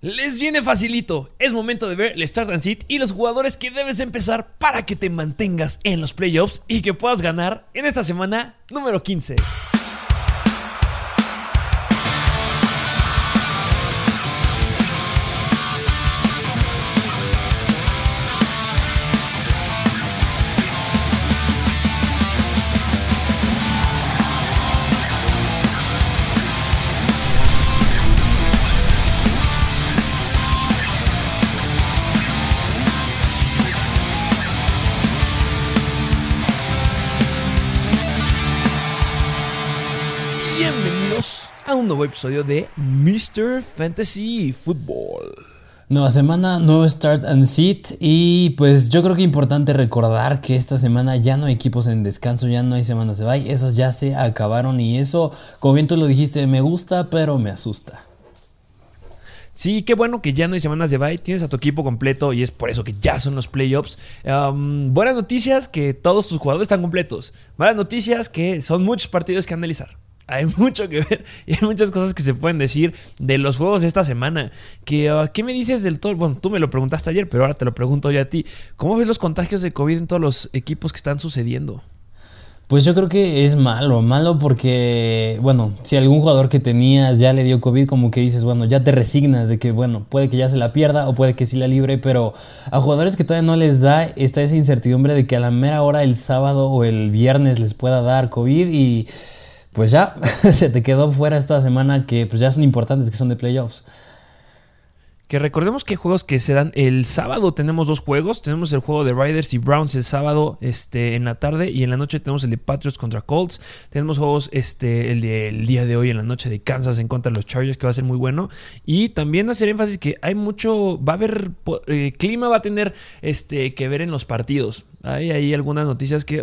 Les viene facilito, es momento de ver el Start and Sit y los jugadores que debes empezar para que te mantengas en los playoffs y que puedas ganar en esta semana número 15. A un nuevo episodio de Mr. Fantasy Football. Nueva semana, nuevo start and sit y pues yo creo que es importante recordar que esta semana ya no hay equipos en descanso, ya no hay semanas de bye, esas ya se acabaron y eso, como bien tú lo dijiste, me gusta pero me asusta. Sí, qué bueno que ya no hay semanas de bye, tienes a tu equipo completo y es por eso que ya son los playoffs. Um, buenas noticias que todos tus jugadores están completos. Malas noticias que son muchos partidos que analizar. Hay mucho que ver y hay muchas cosas que se pueden decir de los juegos de esta semana. Que, uh, ¿Qué me dices del todo? Bueno, tú me lo preguntaste ayer, pero ahora te lo pregunto yo a ti. ¿Cómo ves los contagios de COVID en todos los equipos que están sucediendo? Pues yo creo que es malo, malo porque, bueno, si algún jugador que tenías ya le dio COVID, como que dices, bueno, ya te resignas de que, bueno, puede que ya se la pierda o puede que sí la libre, pero a jugadores que todavía no les da, está esa incertidumbre de que a la mera hora el sábado o el viernes les pueda dar COVID y pues ya se te quedó fuera esta semana que pues ya son importantes, que son de playoffs. Que recordemos que juegos que se dan el sábado tenemos dos juegos. Tenemos el juego de Riders y Browns el sábado este, en la tarde y en la noche tenemos el de Patriots contra Colts. Tenemos juegos este, el del día de hoy en la noche de Kansas en contra de los Chargers que va a ser muy bueno. Y también hacer énfasis que hay mucho, va a haber, eh, clima va a tener este, que ver en los partidos. Hay ahí algunas noticias que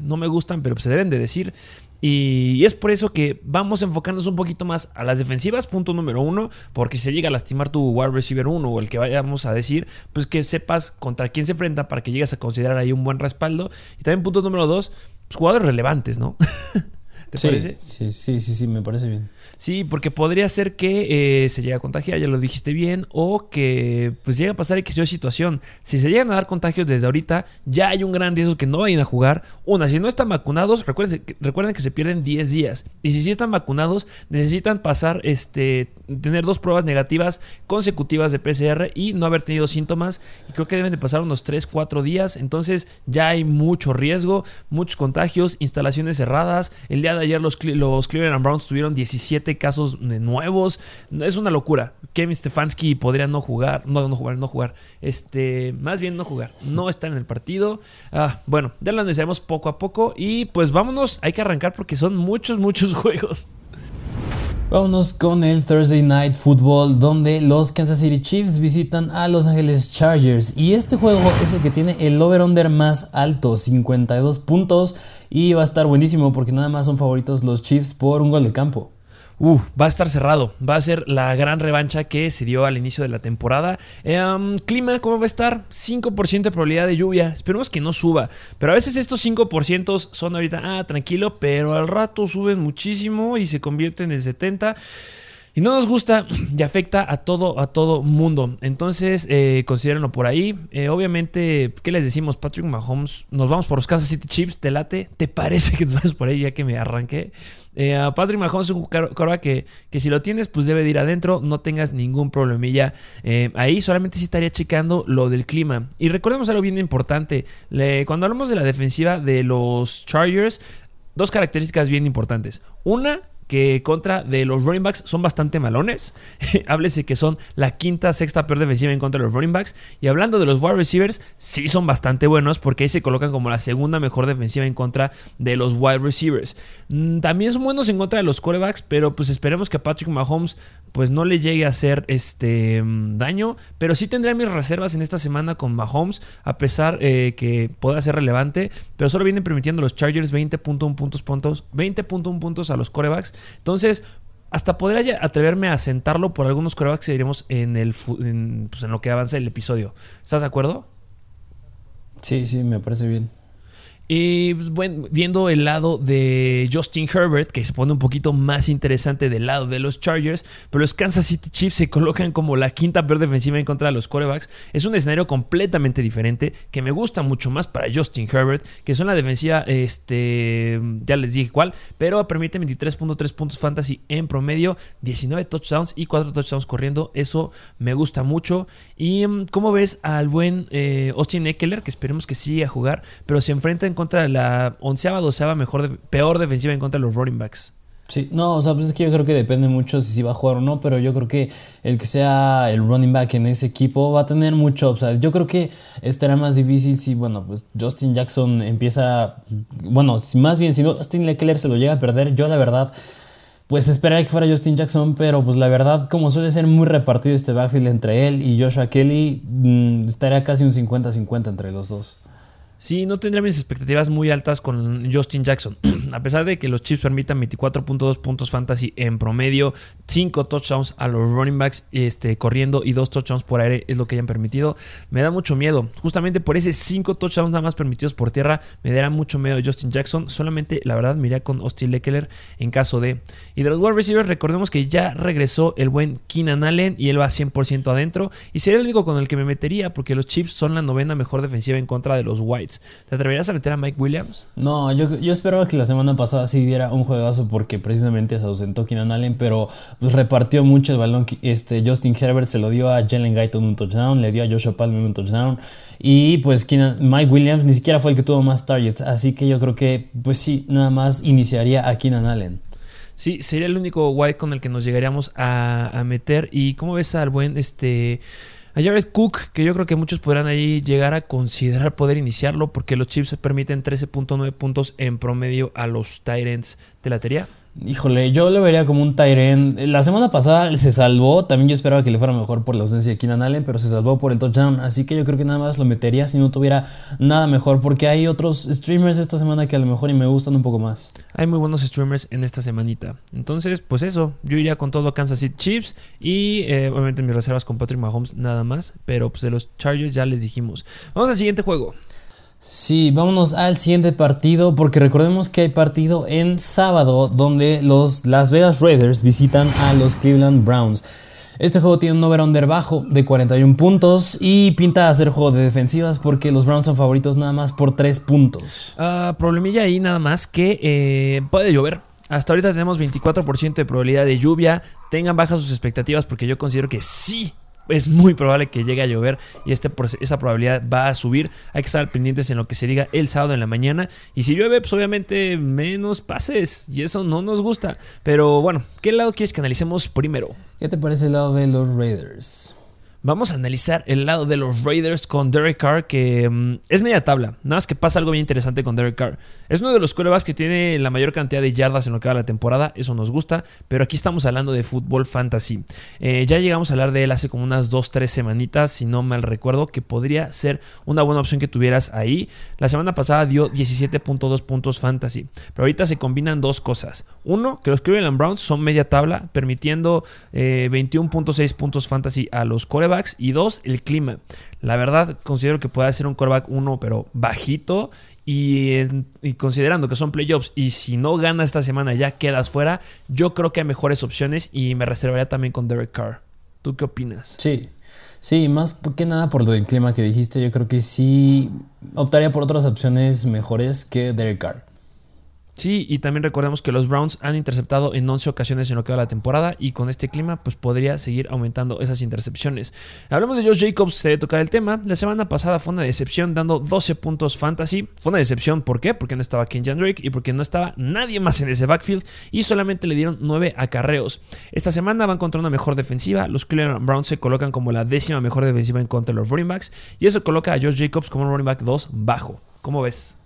no me gustan pero se deben de decir. Y es por eso que vamos a enfocarnos un poquito más a las defensivas, punto número uno, porque si se llega a lastimar tu wide receiver 1 o el que vayamos a decir, pues que sepas contra quién se enfrenta para que llegues a considerar ahí un buen respaldo. Y también punto número dos, pues jugadores relevantes, ¿no? ¿Te sí, parece? Sí, sí, sí, sí, me parece bien. Sí, porque podría ser que eh, se llegue a contagiar, ya lo dijiste bien, o que pues llegue a pasar X o situación. Si se llegan a dar contagios desde ahorita, ya hay un gran riesgo que no vayan a jugar. Una, si no están vacunados, recuerden, recuerden que se pierden 10 días. Y si sí están vacunados, necesitan pasar, este, tener dos pruebas negativas consecutivas de PCR y no haber tenido síntomas. Y creo que deben de pasar unos 3, 4 días. Entonces ya hay mucho riesgo, muchos contagios, instalaciones cerradas. El día de ayer los, los Cleveland Browns tuvieron 17 casos nuevos. Es una locura. Kevin Stefanski podría no jugar, no, no jugar, no jugar. Este, más bien no jugar, no estar en el partido. Ah, bueno, ya lo analizaremos poco a poco y pues vámonos, hay que arrancar porque son muchos, muchos juegos. Vámonos con el Thursday Night Football donde los Kansas City Chiefs visitan a Los Angeles Chargers y este juego es el que tiene el over-under más alto, 52 puntos y va a estar buenísimo porque nada más son favoritos los Chiefs por un gol de campo. Uh, va a estar cerrado. Va a ser la gran revancha que se dio al inicio de la temporada. Eh, clima, ¿cómo va a estar? 5% de probabilidad de lluvia. Esperemos que no suba. Pero a veces estos 5% son ahorita, ah, tranquilo, pero al rato suben muchísimo y se convierten en 70%. Y no nos gusta y afecta a todo, a todo mundo. Entonces, eh, considérenlo por ahí. Eh, obviamente, ¿qué les decimos? Patrick Mahomes, nos vamos por los Kansas City Chiefs, ¿te late? ¿Te parece que nos vamos por ahí ya que me arranqué? Eh, Patrick Mahomes es un coreback que, que si lo tienes, pues debe de ir adentro, no tengas ningún problemilla. Eh, ahí solamente sí estaría checando lo del clima. Y recordemos algo bien importante. cuando hablamos de la defensiva de los Chargers, dos características bien importantes. Una, que contra de los running backs son bastante malones. Háblese que son la quinta, sexta peor defensiva en contra de los running backs. Y hablando de los wide receivers, sí son bastante buenos porque ahí se colocan como la segunda mejor defensiva en contra de los wide receivers. Mm, también son buenos en contra de los quarterbacks, pero pues esperemos que a Patrick Mahomes pues no le llegue a hacer este mm, daño. Pero sí tendré mis reservas en esta semana con Mahomes, a pesar eh, que pueda ser relevante. Pero solo vienen permitiendo los Chargers 20.1 puntos, puntos, 20.1 puntos a los corebacks. Entonces, hasta podría atreverme a sentarlo por algunos corebacks que diremos en, el, en, pues en lo que avanza el episodio. ¿Estás de acuerdo? Sí, sí, me parece bien. Y pues, bueno, viendo el lado de Justin Herbert, que se pone un poquito más interesante del lado de los Chargers, pero los Kansas City Chiefs se colocan como la quinta peor defensiva en contra de los quarterbacks. Es un escenario completamente diferente que me gusta mucho más para Justin Herbert, que son la defensiva, este, ya les dije cuál, pero permite 23.3 puntos fantasy en promedio, 19 touchdowns y 4 touchdowns corriendo. Eso me gusta mucho. Y mm, como ves al buen eh, Austin Eckler, que esperemos que siga a jugar, pero se enfrenta en contra de la onceava, doceava mejor, peor defensiva en contra de los running backs. Sí, no, o sea, pues es que yo creo que depende mucho si sí va a jugar o no, pero yo creo que el que sea el running back en ese equipo va a tener mucho upside. Yo creo que estará más difícil si, bueno, pues Justin Jackson empieza, bueno, más bien si Justin Leckler se lo llega a perder, yo la verdad, pues esperaría que fuera Justin Jackson, pero pues la verdad, como suele ser muy repartido este backfield entre él y Joshua Kelly, mmm, estaría casi un 50-50 entre los dos. Sí, no tendría mis expectativas muy altas con Justin Jackson. a pesar de que los Chiefs permitan 24.2 puntos fantasy en promedio, 5 touchdowns a los running backs este, corriendo y 2 touchdowns por aire es lo que hayan permitido, me da mucho miedo. Justamente por ese 5 touchdowns nada más permitidos por tierra, me dará mucho miedo Justin Jackson. Solamente, la verdad, miré con Austin Leckler en caso de. Y de los wide receivers, recordemos que ya regresó el buen Keenan Allen y él va 100% adentro. Y sería el único con el que me metería porque los Chiefs son la novena mejor defensiva en contra de los Whites. ¿Te atreverías a meter a Mike Williams? No, yo, yo esperaba que la semana pasada sí diera un juegazo porque precisamente se ausentó Keenan Allen, pero pues repartió mucho el balón. Este, Justin Herbert se lo dio a Jalen Guyton un touchdown, le dio a Joshua Palmer un touchdown y pues Keenan, Mike Williams ni siquiera fue el que tuvo más targets, así que yo creo que pues sí, nada más iniciaría a Keenan Allen. Sí, sería el único white con el que nos llegaríamos a, a meter. ¿Y cómo ves al buen este a Jared Cook, que yo creo que muchos podrán ahí llegar a considerar poder iniciarlo porque los Chiefs permiten 13.9 puntos en promedio a los Tyrants de la teoría. Híjole, yo lo vería como un Tyren. La semana pasada se salvó. También yo esperaba que le fuera mejor por la ausencia de Keenan Allen, pero se salvó por el touchdown. Así que yo creo que nada más lo metería si no tuviera nada mejor. Porque hay otros streamers esta semana que a lo mejor y me gustan un poco más. Hay muy buenos streamers en esta semanita. Entonces, pues eso. Yo iría con todo Kansas City Chiefs. Y eh, obviamente mis reservas con Patrick Mahomes, nada más. Pero pues de los Chargers ya les dijimos. Vamos al siguiente juego. Sí, vámonos al siguiente partido porque recordemos que hay partido en sábado donde los Las Vegas Raiders visitan a los Cleveland Browns. Este juego tiene un over-under bajo de 41 puntos y pinta a ser juego de defensivas porque los Browns son favoritos nada más por 3 puntos. Uh, problemilla ahí nada más que eh, puede llover. Hasta ahorita tenemos 24% de probabilidad de lluvia. Tengan bajas sus expectativas porque yo considero que sí es muy probable que llegue a llover y este, esa probabilidad va a subir. Hay que estar pendientes en lo que se diga el sábado en la mañana. Y si llueve, pues obviamente menos pases. Y eso no nos gusta. Pero bueno, ¿qué lado quieres que analicemos primero? ¿Qué te parece el lado de los Raiders? Vamos a analizar el lado de los Raiders con Derek Carr, que um, es media tabla. Nada más que pasa algo bien interesante con Derek Carr. Es uno de los quarterbacks que tiene la mayor cantidad de yardas en lo que va la temporada. Eso nos gusta. Pero aquí estamos hablando de fútbol fantasy. Eh, ya llegamos a hablar de él hace como unas 2-3 semanitas, si no mal recuerdo, que podría ser una buena opción que tuvieras ahí. La semana pasada dio 17.2 puntos fantasy. Pero ahorita se combinan dos cosas. Uno, que los Cleveland Browns son media tabla, permitiendo eh, 21.6 puntos fantasy a los y dos, el clima. La verdad, considero que puede ser un quarterback uno, pero bajito. Y, y, considerando que son playoffs y si no gana esta semana ya quedas fuera, yo creo que hay mejores opciones y me reservaría también con Derek Carr. ¿Tú qué opinas? Sí, sí, más que nada por lo del clima que dijiste, yo creo que sí optaría por otras opciones mejores que Derek Carr. Sí, y también recordemos que los Browns han interceptado en 11 ocasiones en lo que va la temporada y con este clima pues podría seguir aumentando esas intercepciones. Hablamos de Josh Jacobs, se debe tocar el tema. La semana pasada fue una decepción dando 12 puntos fantasy. Fue una decepción, ¿por qué? Porque no estaba Kenjan Drake y porque no estaba nadie más en ese backfield y solamente le dieron 9 acarreos. Esta semana van contra una mejor defensiva. Los Cleveland Browns se colocan como la décima mejor defensiva en contra de los running backs y eso coloca a Josh Jacobs como un running back 2 bajo. ¿Cómo ves?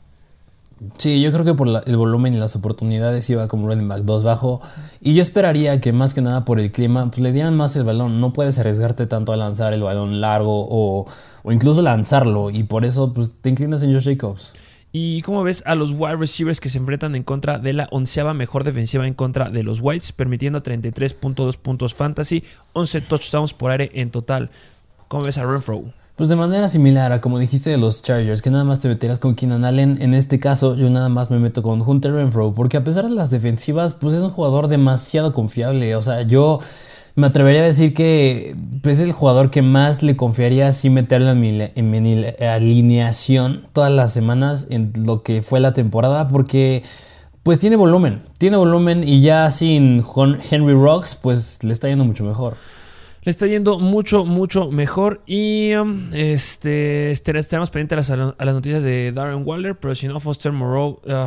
Sí, yo creo que por el volumen y las oportunidades iba como running back 2 bajo. Y yo esperaría que más que nada por el clima, pues le dieran más el balón. No puedes arriesgarte tanto a lanzar el balón largo o, o incluso lanzarlo. Y por eso pues, te inclinas en Josh Jacobs. Y como ves a los wide receivers que se enfrentan en contra de la onceava mejor defensiva en contra de los Whites, permitiendo 33.2 puntos fantasy, 11 touchdowns por aire en total. ¿Cómo ves a Renfro? Pues de manera similar a como dijiste de los Chargers, que nada más te meterás con Keenan Allen, en este caso yo nada más me meto con Hunter Renfro, porque a pesar de las defensivas, pues es un jugador demasiado confiable. O sea, yo me atrevería a decir que pues, es el jugador que más le confiaría si meterlo en mi, en mi alineación todas las semanas en lo que fue la temporada, porque pues tiene volumen, tiene volumen y ya sin Henry Rocks, pues le está yendo mucho mejor. Le está yendo mucho, mucho mejor. Y um, este, este, estaremos pendientes a las, noticias de Darren Waller. Pero si no, Foster Moreau, uh,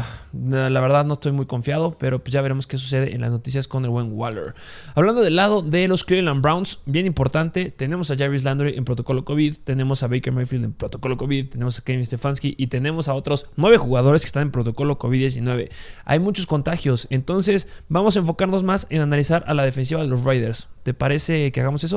la verdad no estoy muy confiado. Pero pues ya veremos qué sucede en las noticias con el buen Waller. Hablando del lado de los Cleveland Browns, bien importante. Tenemos a Jarvis Landry en protocolo COVID. Tenemos a Baker Mayfield en protocolo COVID. Tenemos a Kevin Stefanski. Y tenemos a otros nueve jugadores que están en protocolo COVID-19. Hay muchos contagios. Entonces, vamos a enfocarnos más en analizar a la defensiva de los Raiders. ¿Te parece que hagamos eso?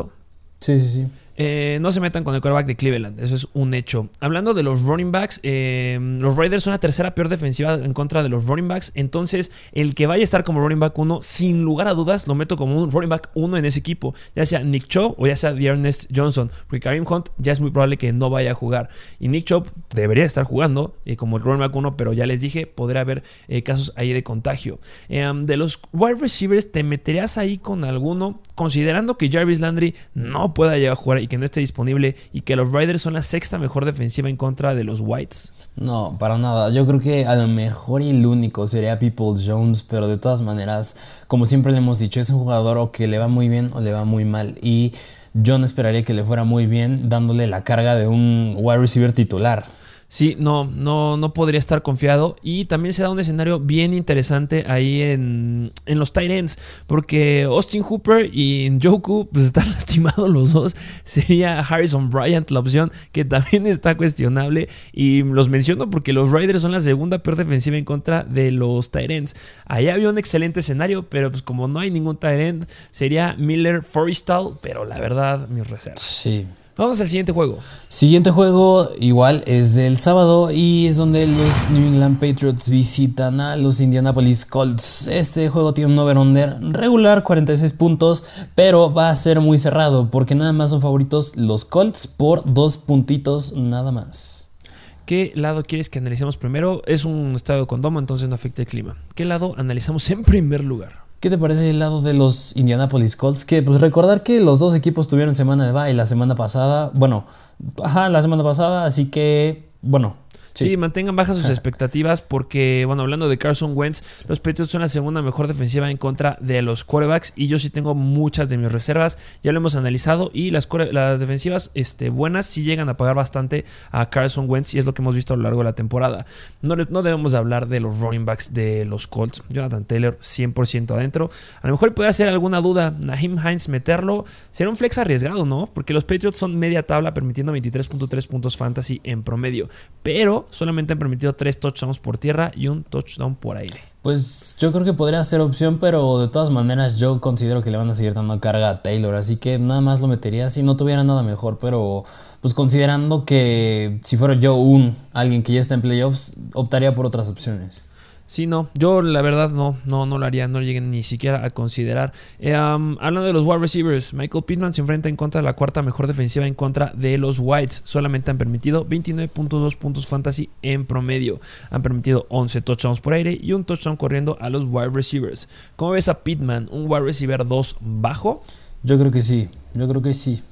Sí, sí, sí. Eh, no se metan con el quarterback de Cleveland, eso es un hecho. Hablando de los running backs, eh, los Raiders son la tercera peor defensiva en contra de los running backs. Entonces, el que vaya a estar como running back 1, sin lugar a dudas, lo meto como un running back 1 en ese equipo, ya sea Nick Chubb o ya sea Ernest Johnson. Porque Karim Hunt ya es muy probable que no vaya a jugar. Y Nick Chubb debería estar jugando eh, como el running back 1, pero ya les dije, podría haber casos ahí de contagio. de los wide receivers, ¿te meterías ahí con alguno? Considerando que Jarvis Landry no pueda llegar a jugar y que no esté disponible y que los Riders son la sexta mejor defensiva en contra de los Whites? No, para nada. Yo creo que a lo mejor y el único sería People Jones, pero de todas maneras, como siempre le hemos dicho, es un jugador o que le va muy bien o le va muy mal. Y yo no esperaría que le fuera muy bien dándole la carga de un wide receiver titular. Sí, no, no, no podría estar confiado. Y también se da un escenario bien interesante ahí en, en los tight. Porque Austin Hooper y Joku pues están lastimados los dos. Sería Harrison Bryant la opción que también está cuestionable. Y los menciono porque los Raiders son la segunda peor defensiva en contra de los tight ends. Ahí había un excelente escenario, pero pues como no hay ningún tight sería Miller Forrestal. Pero la verdad, mis reservas. Sí. Vamos al siguiente juego. Siguiente juego igual es del sábado y es donde los New England Patriots visitan a los Indianapolis Colts. Este juego tiene un over-under regular, 46 puntos, pero va a ser muy cerrado porque nada más son favoritos los Colts por dos puntitos nada más. ¿Qué lado quieres que analicemos primero? Es un estado con domo, entonces no afecta el clima. ¿Qué lado analizamos en primer lugar? ¿Qué te parece el lado de los Indianapolis Colts? Que pues recordar que los dos equipos tuvieron semana de bye la semana pasada. Bueno, ajá, la semana pasada, así que, bueno, Sí. mantengan bajas sus expectativas porque, bueno, hablando de Carson Wentz, los Patriots son la segunda mejor defensiva en contra de los quarterbacks y yo sí tengo muchas de mis reservas, ya lo hemos analizado y las, las defensivas este, buenas sí llegan a pagar bastante a Carson Wentz y es lo que hemos visto a lo largo de la temporada. No, no debemos hablar de los running backs de los Colts, Jonathan Taylor 100% adentro. A lo mejor puede hacer alguna duda, Naheem Hines meterlo, será un flex arriesgado, ¿no? Porque los Patriots son media tabla permitiendo 23.3 puntos fantasy en promedio, pero solamente han permitido tres touchdowns por tierra y un touchdown por aire. Pues yo creo que podría ser opción, pero de todas maneras yo considero que le van a seguir dando carga a Taylor, así que nada más lo metería si no tuviera nada mejor, pero pues considerando que si fuera yo un alguien que ya está en playoffs, optaría por otras opciones. Sí, no, yo la verdad no, no, no lo haría, no lleguen ni siquiera a considerar. Eh, hablando de los wide receivers, Michael Pittman se enfrenta en contra de la cuarta mejor defensiva en contra de los Whites. Solamente han permitido 29.2 puntos fantasy en promedio. Han permitido 11 touchdowns por aire y un touchdown corriendo a los wide receivers. ¿Cómo ves a Pittman? ¿Un wide receiver 2 bajo? Yo creo que sí, yo creo que sí.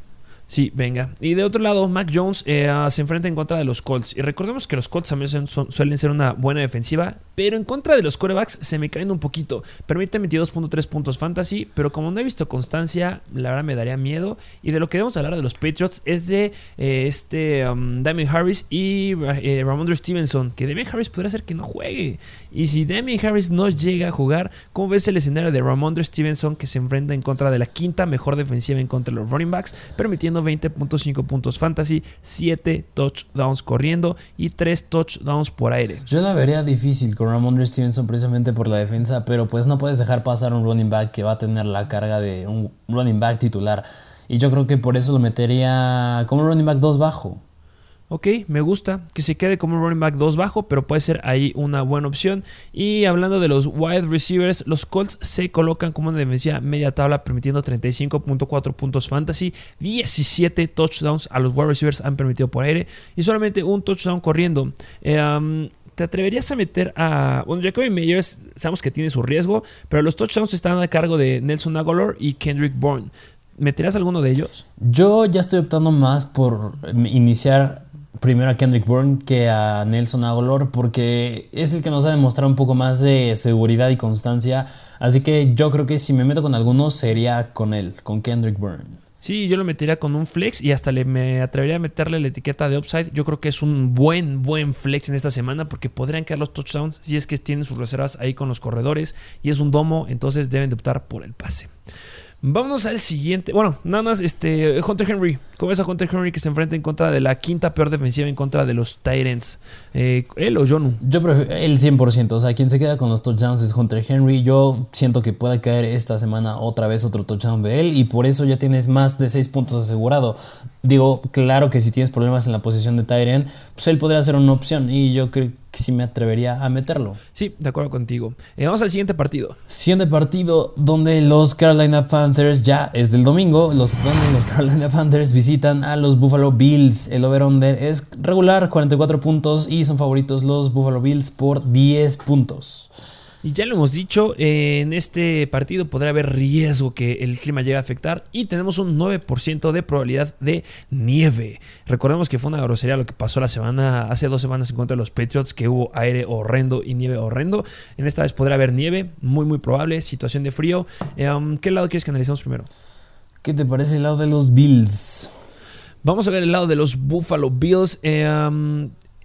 Sí, venga. Y de otro lado, Mac Jones eh, se enfrenta en contra de los Colts. Y recordemos que los Colts también suelen ser una buena defensiva, pero en contra de los corebacks se me caen un poquito. Permite 22.3 puntos fantasy, pero como no he visto constancia, la verdad me daría miedo. Y de lo que debemos hablar de los Patriots es de eh, este um, Damien Harris y eh, Ramondre Stevenson, que Damien Harris podría ser que no juegue. Y si Damien Harris no llega a jugar, ¿cómo ves el escenario de Ramondre Stevenson que se enfrenta en contra de la quinta mejor defensiva en contra de los running backs, permitiendo 20.5 puntos fantasy, 7 touchdowns corriendo y 3 touchdowns por aire. Yo la vería difícil con Ramondre Stevenson precisamente por la defensa, pero pues no puedes dejar pasar un running back que va a tener la carga de un running back titular. Y yo creo que por eso lo metería como un running back 2 bajo. Ok, me gusta que se quede como un running back 2 bajo, pero puede ser ahí una buena opción. Y hablando de los wide receivers, los Colts se colocan como una defensiva media tabla, permitiendo 35.4 puntos fantasy, 17 touchdowns a los wide receivers han permitido por aire y solamente un touchdown corriendo. Eh, ¿Te atreverías a meter a. Bueno, Jacoby Meyers, sabemos que tiene su riesgo, pero los touchdowns están a cargo de Nelson Aguilar y Kendrick Bourne. ¿Meterías alguno de ellos? Yo ya estoy optando más por iniciar primero a Kendrick Bourne que a Nelson Aguilar porque es el que nos ha demostrado un poco más de seguridad y constancia. Así que yo creo que si me meto con alguno sería con él, con Kendrick Bourne. Sí, yo lo metería con un flex y hasta le me atrevería a meterle la etiqueta de upside. Yo creo que es un buen, buen flex en esta semana porque podrían quedar los touchdowns si es que tienen sus reservas ahí con los corredores y es un domo, entonces deben de optar por el pase. Vámonos al siguiente. Bueno, nada más, este, Hunter Henry. ¿Cómo ves a Hunter Henry que se enfrenta en contra de la quinta peor defensiva en contra de los Tyrants? Eh, ¿Él o Jonu? Yo prefiero el 100%. O sea, quien se queda con los touchdowns es Hunter Henry. Yo siento que puede caer esta semana otra vez otro touchdown de él y por eso ya tienes más de 6 puntos asegurado. Digo, claro que si tienes problemas en la posición de Tyrant, pues él podría ser una opción y yo creo que sí me atrevería a meterlo. Sí, de acuerdo contigo. Eh, vamos al siguiente partido. Siguiente partido donde los Carolina Panthers ya es del domingo, los, donde los Carolina Panthers visitan a los Buffalo Bills. El over-under es regular, 44 puntos y son favoritos los Buffalo Bills por 10 puntos. Y ya lo hemos dicho, en este partido podrá haber riesgo que el clima llegue a afectar y tenemos un 9% de probabilidad de nieve. Recordemos que fue una grosería lo que pasó la semana, hace dos semanas en contra de los Patriots, que hubo aire horrendo y nieve horrendo. En esta vez podrá haber nieve, muy muy probable, situación de frío. Em, ¿Qué lado quieres que analicemos primero? ¿Qué te parece el lado de los Bills? Vamos a ver el lado de los Buffalo Bills. Eh,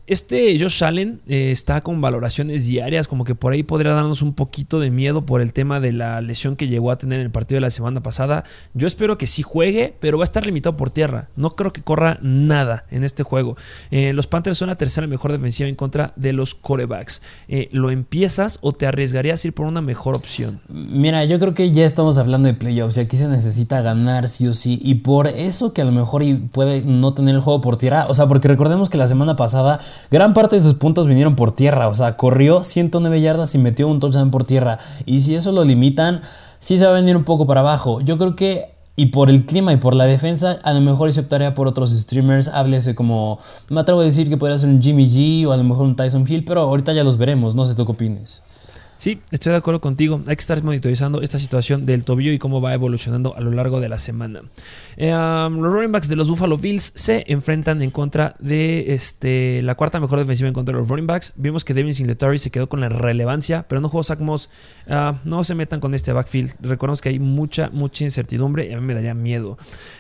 este Josh Allen eh, está con valoraciones diarias, como que por ahí podría darnos un poquito de miedo por el tema de la lesión que llegó a tener en el partido de la semana pasada. Yo espero que sí juegue, pero va a estar limitado por tierra. No creo que corra nada en este juego. Eh, los Panthers son la tercera mejor defensiva en contra de los corebacks. Eh, ¿Lo empiezas o te arriesgarías a ir por una mejor opción? Mira, yo creo que ya estamos hablando de playoffs y aquí se necesita ganar sí o sí. Y por eso que a lo mejor puede no tener el juego por tierra. O sea, porque recordemos que la semana pasada Gran parte de sus puntos vinieron por tierra, o sea, corrió 109 yardas y metió un touchdown por tierra. Y si eso lo limitan, sí se va a venir un poco para abajo. Yo creo que y por el clima y por la defensa, a lo mejor se optaría por otros streamers. Háblese como. Me atrevo a decir que podría ser un Jimmy G o a lo mejor un Tyson Hill, pero ahorita ya los veremos. No sé tú qué opines. Sí, estoy de acuerdo contigo. Hay que estar monitorizando esta situación del tobillo y cómo va evolucionando a lo largo de la semana. Eh, um, los running backs de los Buffalo Bills se enfrentan en contra de este, la cuarta mejor defensiva en contra de los running backs. Vimos que Devin Singletary se quedó con la relevancia, pero no jugó Zach. Ah, no se metan con este backfield. Recordemos que hay mucha, mucha incertidumbre y a mí me daría miedo.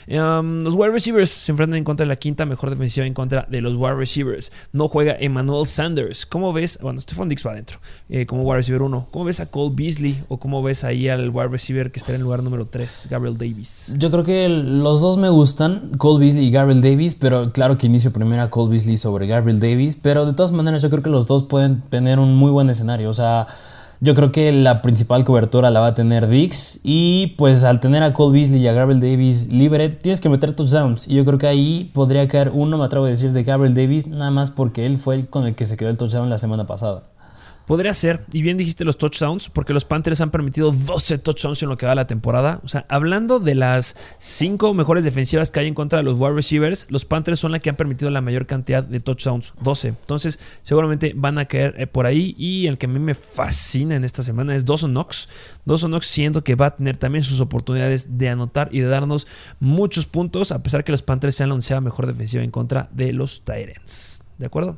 Eh, um, los wide receivers se enfrentan en contra de la quinta mejor defensiva en contra de los wide receivers. No juega Emmanuel Sanders. ¿Cómo ves? Bueno, Stephon Dix va adentro eh, como wide receiver ¿Cómo ves a Cole Beasley o cómo ves ahí al wide receiver que está en el lugar número 3, Gabriel Davis? Yo creo que los dos me gustan, Cole Beasley y Gabriel Davis, pero claro que inicio primero a Cole Beasley sobre Gabriel Davis, pero de todas maneras yo creo que los dos pueden tener un muy buen escenario, o sea... Yo creo que la principal cobertura la va a tener Dix. Y pues al tener a Cole Beasley y a Gabriel Davis libre, tienes que meter touchdowns. Y yo creo que ahí podría caer uno, me atrevo a decir, de Gabriel Davis, nada más porque él fue el con el que se quedó el touchdown la semana pasada. Podría ser, y bien dijiste los touchdowns, porque los Panthers han permitido 12 touchdowns en lo que va la temporada. O sea, hablando de las 5 mejores defensivas que hay en contra de los wide receivers, los Panthers son la que han permitido la mayor cantidad de touchdowns, 12. Entonces, seguramente van a caer eh, por ahí. Y el que a mí me fascina en esta semana es Dawson Knox. Dawson Knox siento que va a tener también sus oportunidades de anotar y de darnos muchos puntos, a pesar que los Panthers sean la onceava mejor defensiva en contra de los Tyrants. ¿De acuerdo?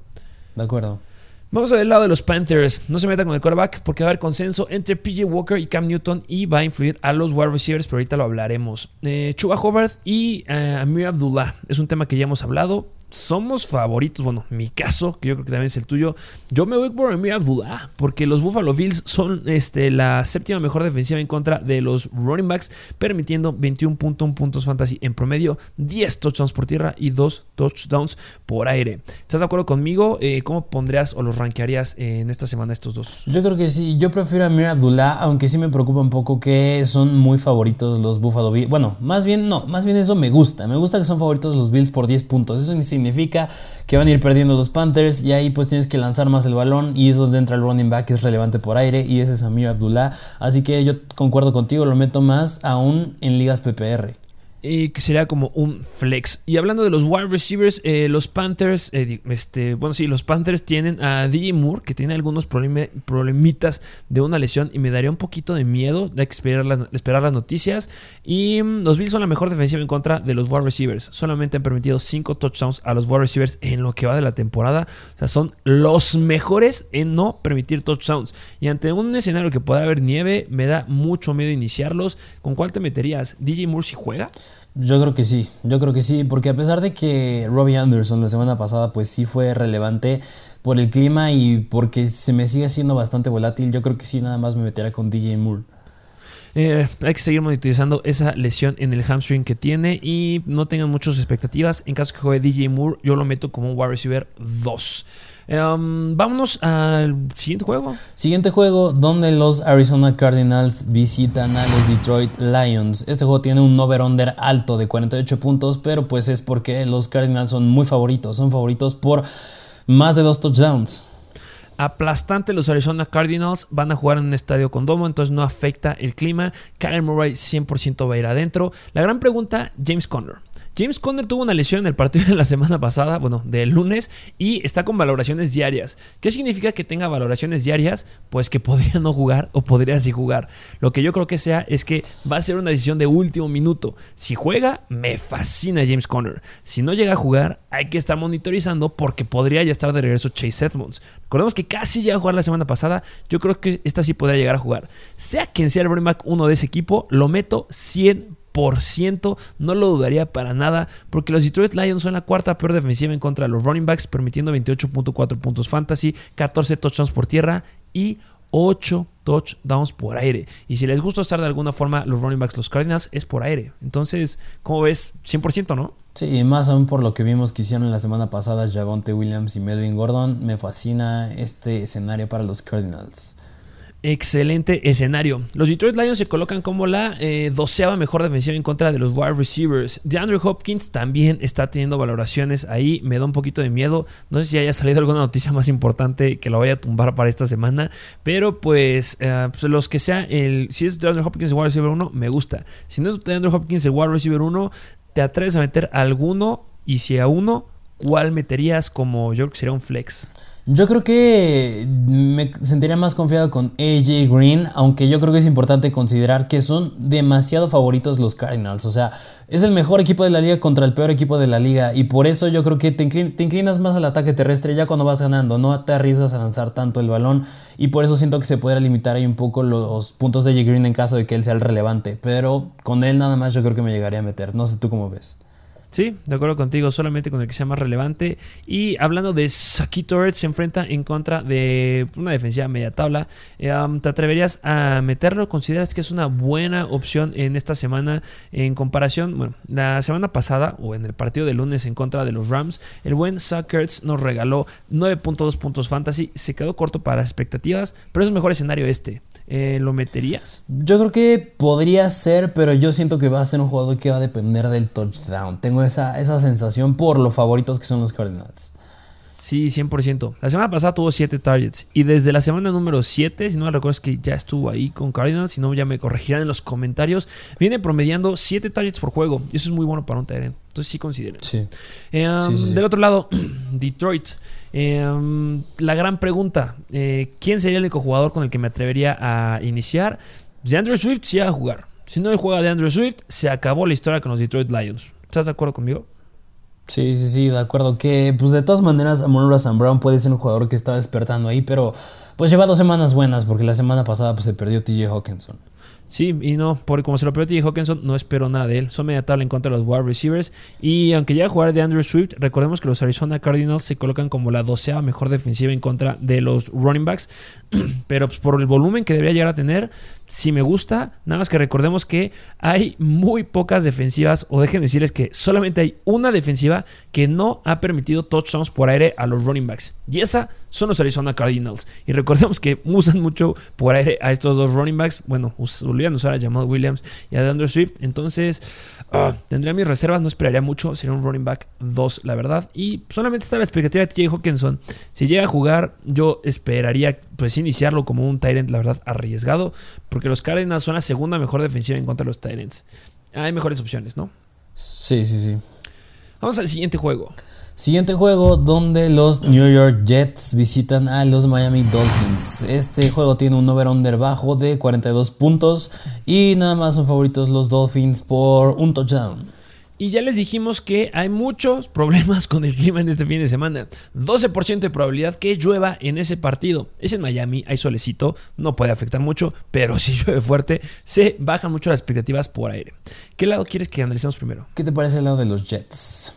De acuerdo. Vamos a ver el lado de los Panthers. No se metan con el quarterback porque va a haber consenso entre PJ Walker y Cam Newton y va a influir a los wide receivers, pero ahorita lo hablaremos. Eh, Chuba Hobart y eh, Amir Abdullah. Es un tema que ya hemos hablado somos favoritos. Bueno, mi caso, que yo creo que también es el tuyo. Yo me voy por Emir Abdullah, porque los Buffalo Bills son este, la séptima mejor defensiva en contra de los running backs, permitiendo 21.1 puntos fantasy en promedio, 10 touchdowns por tierra y 2 touchdowns por aire. ¿Estás de acuerdo conmigo? Eh, ¿Cómo pondrías o los rankearías en esta semana estos dos? Yo creo que sí. Yo prefiero a Emir Abdullah, aunque sí me preocupa un poco que son muy favoritos los Buffalo Bills. Bueno, más bien no, más bien eso me gusta. Me gusta que son favoritos los Bills por 10 puntos. Eso significa? Que van a ir perdiendo los Panthers y ahí pues tienes que lanzar más el balón y es donde entra el running back que es relevante por aire y ese es Amir Abdullah. Así que yo concuerdo contigo, lo meto más aún en ligas PPR que sería como un flex. Y hablando de los wide receivers, eh, los Panthers, eh, este, bueno, sí, los Panthers tienen a DJ Moore, que tiene algunos problemitas de una lesión y me daría un poquito de miedo de esperar las, esperar las noticias. Y mm, los Bills son la mejor defensiva en contra de los wide receivers. Solamente han permitido 5 touchdowns a los wide receivers en lo que va de la temporada. O sea, son los mejores en no permitir touchdowns. Y ante un escenario que pueda haber nieve, me da mucho miedo iniciarlos. ¿Con cuál te meterías? ¿DJ Moore si juega? Yo creo que sí, yo creo que sí, porque a pesar de que Robbie Anderson la semana pasada pues sí fue relevante por el clima y porque se me sigue siendo bastante volátil, yo creo que sí nada más me meterá con DJ Moore. Eh, hay que seguir monitorizando esa lesión en el hamstring que tiene y no tengan muchas expectativas. En caso que juegue DJ Moore, yo lo meto como un wide receiver 2. Um, vámonos al siguiente juego. Siguiente juego donde los Arizona Cardinals visitan a los Detroit Lions. Este juego tiene un over-under alto de 48 puntos, pero pues es porque los Cardinals son muy favoritos. Son favoritos por más de dos touchdowns aplastante los Arizona Cardinals. Van a jugar en un estadio con domo, entonces no afecta el clima. Kyle Murray 100% va a ir adentro. La gran pregunta, James Conner. James Conner tuvo una lesión en el partido de la semana pasada, bueno, del lunes, y está con valoraciones diarias. ¿Qué significa que tenga valoraciones diarias? Pues que podría no jugar o podría sí jugar. Lo que yo creo que sea es que va a ser una decisión de último minuto. Si juega, me fascina James Conner. Si no llega a jugar, hay que estar monitorizando porque podría ya estar de regreso Chase Edmonds. Recordemos que casi llega a jugar la semana pasada. Yo creo que esta sí podría llegar a jugar. Sea quien sea el running back uno de ese equipo, lo meto 100% no lo dudaría para nada, porque los Detroit Lions son la cuarta peor defensiva en contra de los running backs, permitiendo 28.4 puntos fantasy, 14 touchdowns por tierra y 8 touchdowns por aire. Y si les gusta estar de alguna forma los running backs, los Cardinals, es por aire. Entonces, ¿cómo ves? 100%, ¿no? Sí, más aún por lo que vimos que hicieron la semana pasada Javonte Williams y Melvin Gordon, me fascina este escenario para los Cardinals excelente escenario. Los Detroit Lions se colocan como la eh, doceava mejor defensiva en contra de los wide receivers. De Andrew Hopkins también está teniendo valoraciones ahí. Me da un poquito de miedo. No sé si haya salido alguna noticia más importante que lo vaya a tumbar para esta semana. Pero pues, eh, pues los que sea, el, si es de Andrew Hopkins el wide receiver 1, me gusta. Si no es de Andrew Hopkins el wide receiver 1, te atreves a meter alguno. Y si a uno, ¿cuál meterías como yo creo que sería un flex? Yo creo que me sentiría más confiado con AJ Green, aunque yo creo que es importante considerar que son demasiado favoritos los Cardinals. O sea, es el mejor equipo de la liga contra el peor equipo de la liga. Y por eso yo creo que te, inclinas más al ataque terrestre ya cuando vas ganando. No te arriesgas a lanzar tanto el balón. Y por eso siento que se puede limitar ahí un poco los puntos de AJ Green en caso de que él sea el relevante. Pero con él nada más yo creo que me llegaría a meter. No sé tú cómo ves. Sí, de acuerdo contigo, solamente con el que sea más relevante. Y hablando de Saki Torres, se enfrenta en contra de una defensiva media tabla. Eh, ¿Te atreverías a meterlo? ¿Consideras que es una buena opción en esta semana en comparación? Bueno, la semana pasada o en el partido de lunes en contra de los Rams, el buen Suckers nos regaló 9.2 puntos fantasy. Se quedó corto para las expectativas, pero es el mejor escenario este. Eh, ¿Lo meterías? Yo creo que podría ser, pero yo siento que va a ser un jugador que va a depender del touchdown. Tengo esa, esa sensación por lo favoritos que son los Cardinals. Sí, 100%. La semana pasada tuvo 7 targets. Y desde la semana número 7, si no me recuerdo, es que ya estuvo ahí con Cardinals. Si no, ya me corregirán en los comentarios. Viene promediando 7 targets por juego. Y eso es muy bueno para un Tyrant. Entonces sí consideren. Eh, um, sí. Del otro lado, Detroit. Eh, um, la gran pregunta: eh, ¿quién sería el único jugador con el que me atrevería a iniciar? De Andrew Swift sí a jugar. Si no juega de Andrew Swift, se acabó la historia con los Detroit Lions. ¿Estás de acuerdo conmigo? Sí, sí, sí, de acuerdo. Que pues de todas maneras, Amon Sam Brown puede ser un jugador que está despertando ahí, pero pues lleva dos semanas buenas porque la semana pasada pues, se perdió TJ Hawkinson. Sí, y no, porque como se lo TJ Hawkinson, no espero nada de él. Son media tabla en contra de los wide receivers. Y aunque ya jugar de Andrew Swift, recordemos que los Arizona Cardinals se colocan como la doceava mejor defensiva en contra de los running backs. Pero pues, por el volumen que debería llegar a tener, si me gusta. Nada más que recordemos que hay muy pocas defensivas, o dejen decirles que solamente hay una defensiva que no ha permitido touchdowns por aire a los running backs. Y esa son los Arizona Cardinals. Y recordemos que usan mucho por aire a estos dos running backs. Bueno, olvidan usar a Jamal Williams y a Andrew Swift. Entonces, uh, tendría mis reservas, no esperaría mucho. Sería un running back 2, la verdad. Y solamente está la expectativa de TJ Hawkinson. Si llega a jugar, yo esperaría pues iniciarlo como un Tyrant, la verdad, arriesgado. Porque los Cardinals son la segunda mejor defensiva en contra de los Tyrants. Hay mejores opciones, ¿no? Sí, sí, sí. Vamos al siguiente juego. Siguiente juego donde los New York Jets visitan a los Miami Dolphins. Este juego tiene un over-under bajo de 42 puntos y nada más son favoritos los Dolphins por un touchdown. Y ya les dijimos que hay muchos problemas con el clima en este fin de semana. 12% de probabilidad que llueva en ese partido. Es en Miami, hay solecito, no puede afectar mucho, pero si llueve fuerte, se bajan mucho las expectativas por aire. ¿Qué lado quieres que analicemos primero? ¿Qué te parece el lado de los Jets?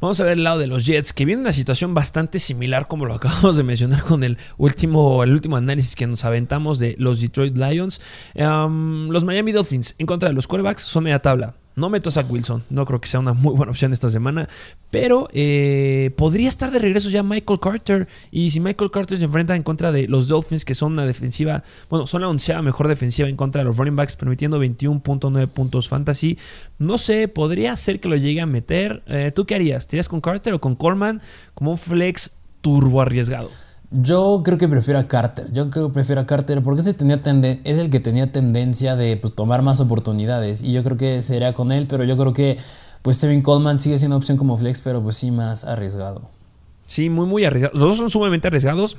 Vamos a ver el lado de los Jets, que viene una situación bastante similar como lo acabamos de mencionar con el último, el último análisis que nos aventamos de los Detroit Lions. los Miami Dolphins en contra de los quarterbacks son media tabla. No meto a Zach Wilson, no creo que sea una muy buena opción esta semana, pero eh, podría estar de regreso ya Michael Carter. Y si Michael Carter se enfrenta en contra de los Dolphins, que son una defensiva, bueno, son la onceava mejor defensiva en contra de los running backs, permitiendo 21.9 puntos fantasy, no sé, podría ser que lo llegue a meter. Eh, ¿Tú qué harías? ¿Tiras con Carter o con Coleman como un flex turbo arriesgado? Yo creo que prefiero a Carter. Yo creo que prefiero a Carter porque ese tenía es el que tenía tendencia de pues, tomar más oportunidades. Y yo creo que sería con él, pero yo creo que pues Steven Coleman sigue siendo opción como flex, pero pues sí más arriesgado. Sí, muy, muy arriesgado. Los dos son sumamente arriesgados.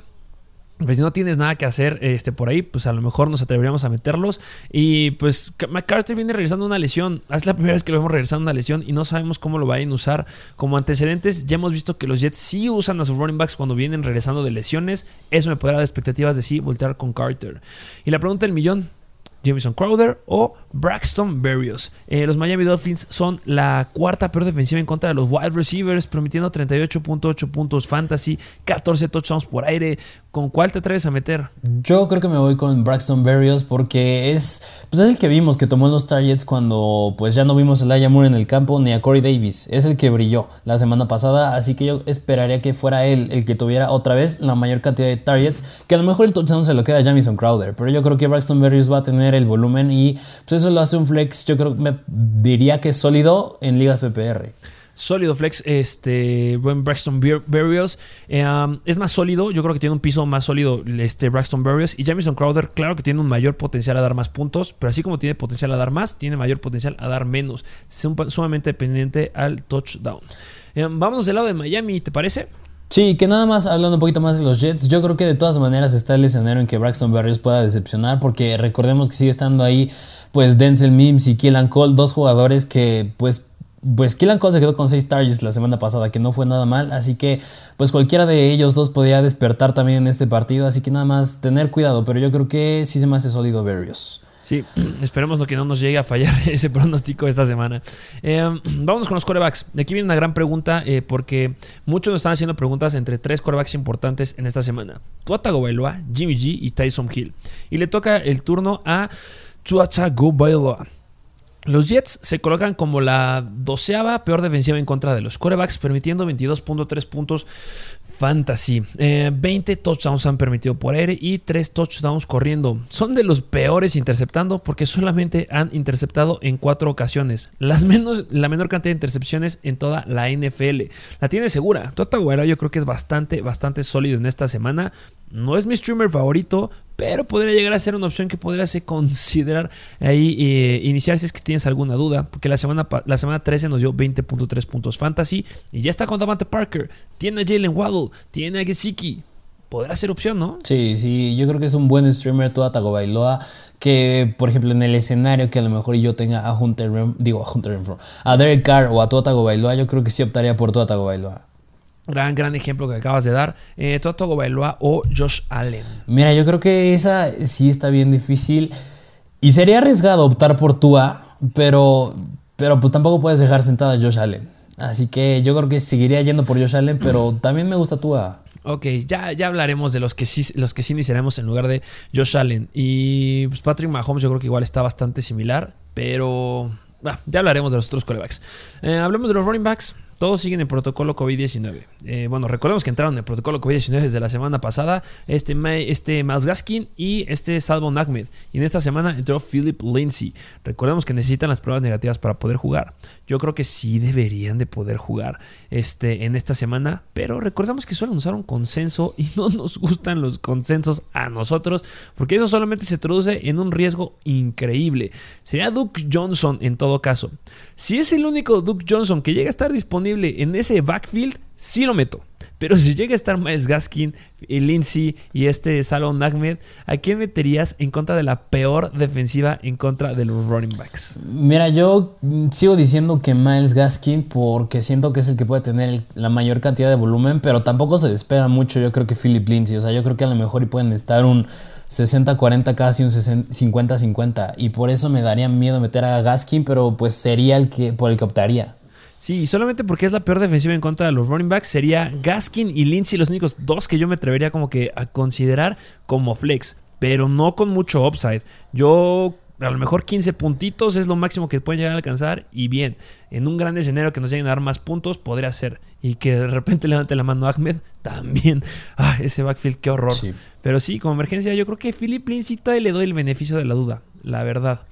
Pues si no tienes nada que hacer este, por ahí, pues a lo mejor nos atreveríamos a meterlos. Y pues McCarthy viene regresando una lesión. Es la primera vez que lo vemos regresando una lesión y no sabemos cómo lo vayan a usar. Como antecedentes, ya hemos visto que los Jets sí usan a sus running backs cuando vienen regresando de lesiones. Eso me podrá dar expectativas de sí voltear con Carter. Y la pregunta del millón, Jameson Crowder o Braxton Berrios. Eh, los Miami Dolphins son la cuarta peor defensiva en contra de los wide receivers, permitiendo 38.8 puntos fantasy, 14 touchdowns por aire. ¿Con cuál te atreves a meter? Yo creo que me voy con Braxton Berrios porque es, pues es el que vimos que tomó los targets cuando pues ya no vimos a Elijah Moore en el campo ni a Corey Davis. Es el que brilló la semana pasada, así que yo esperaría que fuera él el que tuviera otra vez la mayor cantidad de targets, que a lo mejor el touchdown se lo queda a Jamison Crowder, pero yo creo que Braxton Berrios va a tener el volumen y pues eso lo hace un flex, yo creo que me diría que es sólido en ligas PPR. Sólido flex, este buen Braxton Berrios. Um, es más sólido, yo creo que tiene un piso más sólido este Braxton Berrios. Y Jamison Crowder, claro que tiene un mayor potencial a dar más puntos, pero así como tiene potencial a dar más, tiene mayor potencial a dar menos. Es sumamente dependiente al touchdown. Eh, vamos del lado de Miami, ¿te parece? Sí, que nada más hablando un poquito más de los Jets, yo creo que de todas maneras está el escenario en que Braxton Berrios pueda decepcionar, porque recordemos que sigue estando ahí, pues Denzel Mims y Kielan Cole, dos jugadores que, pues, pues Kielan Cole se quedó con 6 targets la semana pasada, que no fue nada mal, así que pues cualquiera de ellos dos podría despertar también en este partido, así que nada más tener cuidado, pero yo creo que sí se me hace sólido Berrios. Sí, esperemos que no nos llegue a fallar ese pronóstico esta semana. Eh, vamos con los corebacks. Aquí viene una gran pregunta eh, porque muchos nos están haciendo preguntas entre tres corebacks importantes en esta semana. Tua Tagovailoa, Jimmy G y Tyson Hill. Y le toca el turno a Tua Tagovailoa. Los Jets se colocan como la doceava peor defensiva en contra de los corebacks, permitiendo 22.3 puntos fantasy. 20 eh, touchdowns han permitido por aire y 3 touchdowns corriendo. Son de los peores interceptando porque solamente han interceptado en 4 ocasiones. Las menos, la menor cantidad de intercepciones en toda la NFL. La tiene segura. Tota yo creo que es bastante, bastante sólido en esta semana. No es mi streamer favorito, pero podría llegar a ser una opción que podrías considerar ahí eh, iniciar si es que tienes alguna duda, porque la semana, la semana 13 nos dio 20.3 puntos fantasy y ya está con Davante Parker, tiene a Jalen Waddle, tiene a Gesicki. Podrá ser opción, ¿no? Sí, sí, yo creo que es un buen streamer toda Tagovailoa que, por ejemplo, en el escenario que a lo mejor yo tenga a Hunter, digo a Hunter a Derek Carr o a Tua Tagovailoa, yo creo que sí optaría por Tua Tagovailoa. Gran, gran ejemplo que acabas de dar. Eh, Toto Bailoa o Josh Allen. Mira, yo creo que esa sí está bien difícil. Y sería arriesgado optar por Tua, pero, pero pues tampoco puedes dejar sentada a Josh Allen. Así que yo creo que seguiría yendo por Josh Allen, pero también me gusta Tua. Ok, ya, ya hablaremos de los que sí los que sí iniciaremos en lugar de Josh Allen. Y pues Patrick Mahomes yo creo que igual está bastante similar, pero ya hablaremos de los otros corebacks. Eh, hablemos de los running backs. Todos siguen el protocolo COVID-19. Eh, bueno, recordemos que entraron en el protocolo COVID-19 desde la semana pasada. Este, este Gaskin y este Salvo Ahmed. Y en esta semana entró Philip Lindsay. Recordemos que necesitan las pruebas negativas para poder jugar. Yo creo que sí deberían de poder jugar este, en esta semana. Pero recordemos que suelen usar un consenso y no nos gustan los consensos a nosotros. Porque eso solamente se traduce en un riesgo increíble. Sería Duke Johnson en todo caso. Si es el único Duke Johnson que llega a estar disponible en ese backfield, sí lo meto. Pero si llega a estar Miles Gaskin, Lindsay y este Salon Ahmed, ¿a quién meterías en contra de la peor defensiva en contra de los running backs? Mira, yo sigo diciendo que Miles Gaskin porque siento que es el que puede tener la mayor cantidad de volumen, pero tampoco se despega mucho yo creo que Philip Lindsay. O sea, yo creo que a lo mejor pueden estar un 60-40 casi un 50-50 y por eso me daría miedo meter a Gaskin, pero pues sería el que por el que optaría. Sí, solamente porque es la peor defensiva en contra de los running backs, sería Gaskin y Lindsay los únicos dos que yo me atrevería como que a considerar como flex, pero no con mucho upside. Yo a lo mejor 15 puntitos es lo máximo que pueden llegar a alcanzar. Y bien, en un gran escenario que nos lleguen a dar más puntos, podría ser. Y que de repente levante la mano Ahmed, también. Ah, ese backfield, qué horror. Pero sí, como emergencia, yo creo que Philip Lindsay todavía le doy el beneficio de la duda, la verdad.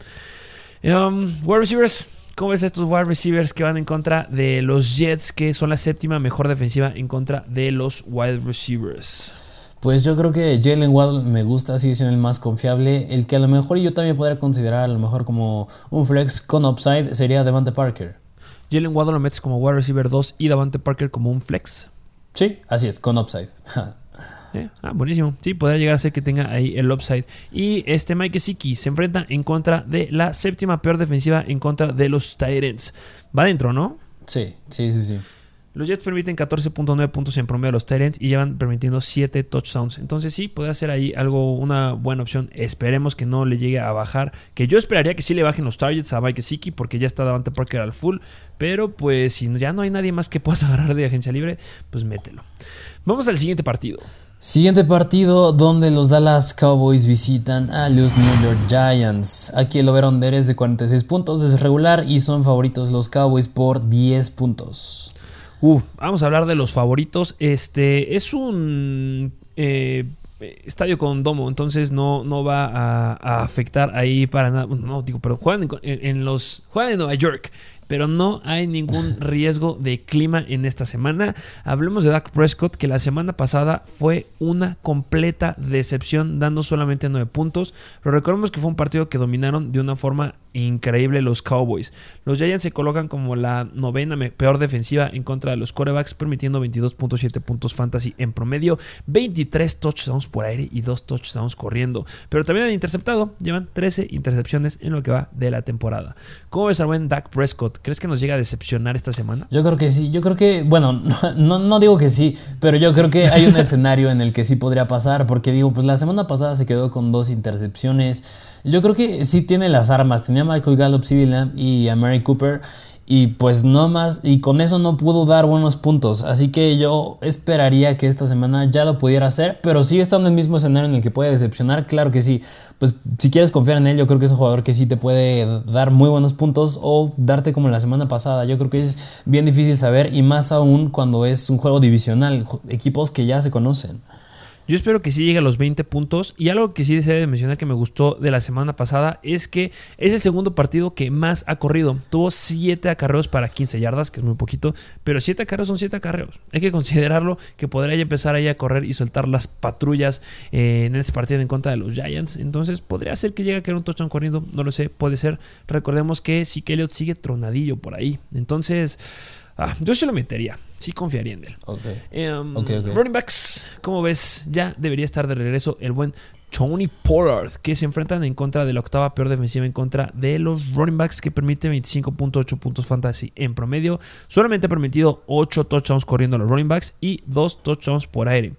Um, wide receivers. ¿Cómo ves estos wide receivers que van en contra de los Jets, que son la séptima mejor defensiva en contra de los wide receivers? Pues yo creo que Jalen Waddle me gusta, sigue siendo el más confiable. El que a lo mejor yo también podría considerar a lo mejor como un flex con upside sería Devante Parker. Jalen Waddle lo metes como wide receiver 2 y Devante Parker como un flex. Sí, así es, con upside. Eh, ah, buenísimo. Sí, podría llegar a ser que tenga ahí el upside. Y este Mike Siki se enfrenta en contra de la séptima peor defensiva en contra de los Titans. Va adentro, ¿no? Sí, sí, sí, sí. Los Jets permiten 14.9 puntos en promedio a los Titans y llevan permitiendo 7 touchdowns. Entonces sí, podría ser ahí algo, una buena opción. Esperemos que no le llegue a bajar. Que yo esperaría que sí le bajen los targets a Mike Siki porque ya está Davante Parker al full. Pero pues si ya no hay nadie más que puedas agarrar de agencia libre, pues mételo. Vamos al siguiente partido. Siguiente partido donde los Dallas Cowboys visitan a los New York Giants. Aquí el over-under es de 46 puntos, es regular y son favoritos los Cowboys por 10 puntos. Uh, vamos a hablar de los favoritos. Este es un eh, estadio con domo, entonces no, no va a, afectar ahí para nada. No, digo, pero juegan en, los juegan en Nueva York pero no hay ningún riesgo de clima en esta semana. Hablemos de Dak Prescott, que la semana pasada fue una completa decepción, dando solamente 9 puntos. Pero recordemos que fue un partido que dominaron de una forma increíble los Cowboys. Los Giants se colocan como la novena peor defensiva en contra de los corebacks, permitiendo 22.7 puntos fantasy en promedio, 23 touchdowns por aire y 2 touchdowns corriendo. Pero también han interceptado, llevan 13 intercepciones en lo que va de la temporada. ¿Cómo ves al buen Dak Prescott? ¿Crees que nos llega a decepcionar esta semana? Yo creo que sí, yo creo que, bueno, no, no digo que sí, pero yo creo que hay un escenario en el que sí podría pasar, porque digo, pues la semana pasada se quedó con dos intercepciones. Yo creo que sí tiene las armas. Tenía Michael Gallup, CD y a Mary Cooper. Y pues no más, y con eso no pudo dar buenos puntos. Así que yo esperaría que esta semana ya lo pudiera hacer. Pero sigue estando en el mismo escenario en el que puede decepcionar. Claro que sí. Pues si quieres confiar en él, yo creo que es un jugador que sí te puede dar muy buenos puntos o darte como la semana pasada. Yo creo que es bien difícil saber. Y más aún cuando es un juego divisional. Equipos que ya se conocen. Yo espero que sí llegue a los 20 puntos. Y algo que sí deseo de mencionar que me gustó de la semana pasada es que es el segundo partido que más ha corrido. Tuvo 7 acarreos para 15 yardas, que es muy poquito, pero 7 acarreos son 7 acarreos. Hay que considerarlo que podría empezar ahí a correr y soltar las patrullas eh, en este partido en contra de los Giants. Entonces podría ser que llegue a quedar un touchdown corriendo, no lo sé, puede ser. Recordemos que si Elliott sigue tronadillo por ahí. Entonces, ah, yo se lo metería sí confiaría en él. Em, running backs, como ves, ya debería estar de regreso el buen Tony Pollard, que se enfrentan en contra de la octava peor defensiva en contra de los running backs que permite 25.8 puntos fantasy en promedio. Solamente ha permitido 8 touchdowns corriendo a los running backs y 2 touchdowns por aire.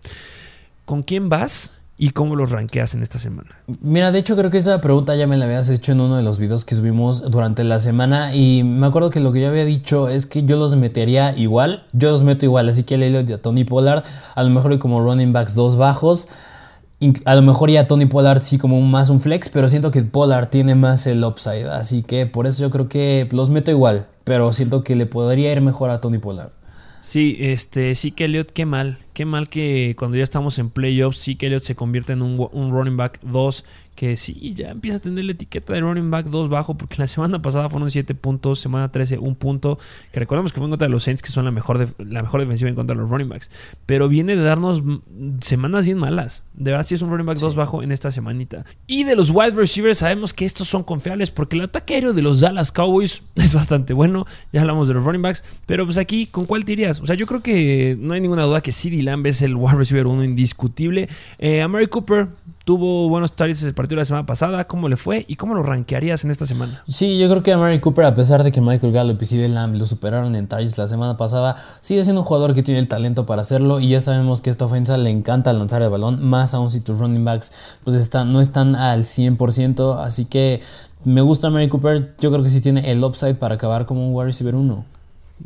¿Con quién vas? Y cómo los ranqueas en esta semana? Mira, de hecho creo que esa pregunta ya me la habías hecho en uno de los videos que subimos durante la semana y me acuerdo que lo que yo había dicho es que yo los metería igual, yo los meto igual, así que a Lelio y a Tony Pollard, a lo mejor como running backs dos bajos, a lo mejor ya Tony Pollard sí como más un flex, pero siento que Pollard tiene más el upside, así que por eso yo creo que los meto igual, pero siento que le podría ir mejor a Tony Pollard. Sí, este, sí que Elliot, qué mal. Qué mal que cuando ya estamos en playoffs, sí que Elliot se convierte en un, un running back 2 que sí, ya empieza a tener la etiqueta de running back 2 bajo, porque la semana pasada fueron 7 puntos, semana 13 un punto, que recordemos que fue en contra de los Saints, que son la mejor, la mejor defensiva en contra de los running backs, pero viene de darnos semanas bien malas, de verdad sí es un running back 2 bajo en esta semanita. Y de los wide receivers sabemos que estos son confiables, porque el ataque aéreo de los Dallas Cowboys es bastante bueno, ya hablamos de los running backs, pero pues aquí, ¿con cuál tirías? O sea, yo creo que no hay ninguna duda que CD Lamb es el wide receiver 1 indiscutible. Eh, a Mary Cooper tuvo buenos targets el partido la semana pasada. ¿Cómo le fue y cómo lo rankearías en esta semana? Sí, yo creo que a Mary Cooper, a pesar de que Michael Gallup y CD Lamb lo superaron en targets la semana pasada, sigue siendo un jugador que tiene el talento para hacerlo y ya sabemos que esta ofensa le encanta lanzar el balón, más aún si tus running backs pues están, no están al 100%, así que me gusta Mary Cooper, yo creo que sí tiene el upside para acabar como un wide receiver 1.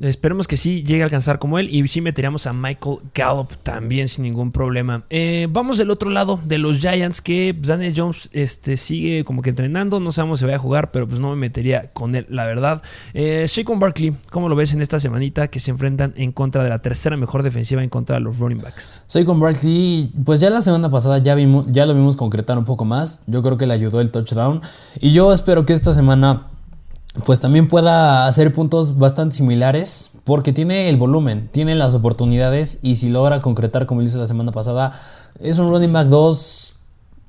Esperemos que sí llegue a alcanzar como él. Y sí meteríamos a Michael Gallup también sin ningún problema. Eh, vamos del otro lado de los Giants. Que Daniel Jones este, sigue como que entrenando. No sabemos si va a jugar, pero pues no me metería con él, la verdad. Eh, Saquon Barkley, ¿cómo lo ves en esta semanita que se enfrentan en contra de la tercera mejor defensiva en contra de los running backs? Saquon Barkley, pues ya la semana pasada ya, vimos, ya lo vimos concretar un poco más. Yo creo que le ayudó el touchdown. Y yo espero que esta semana pues también pueda hacer puntos bastante similares porque tiene el volumen, tiene las oportunidades y si logra concretar como lo hizo la semana pasada, es un running back 2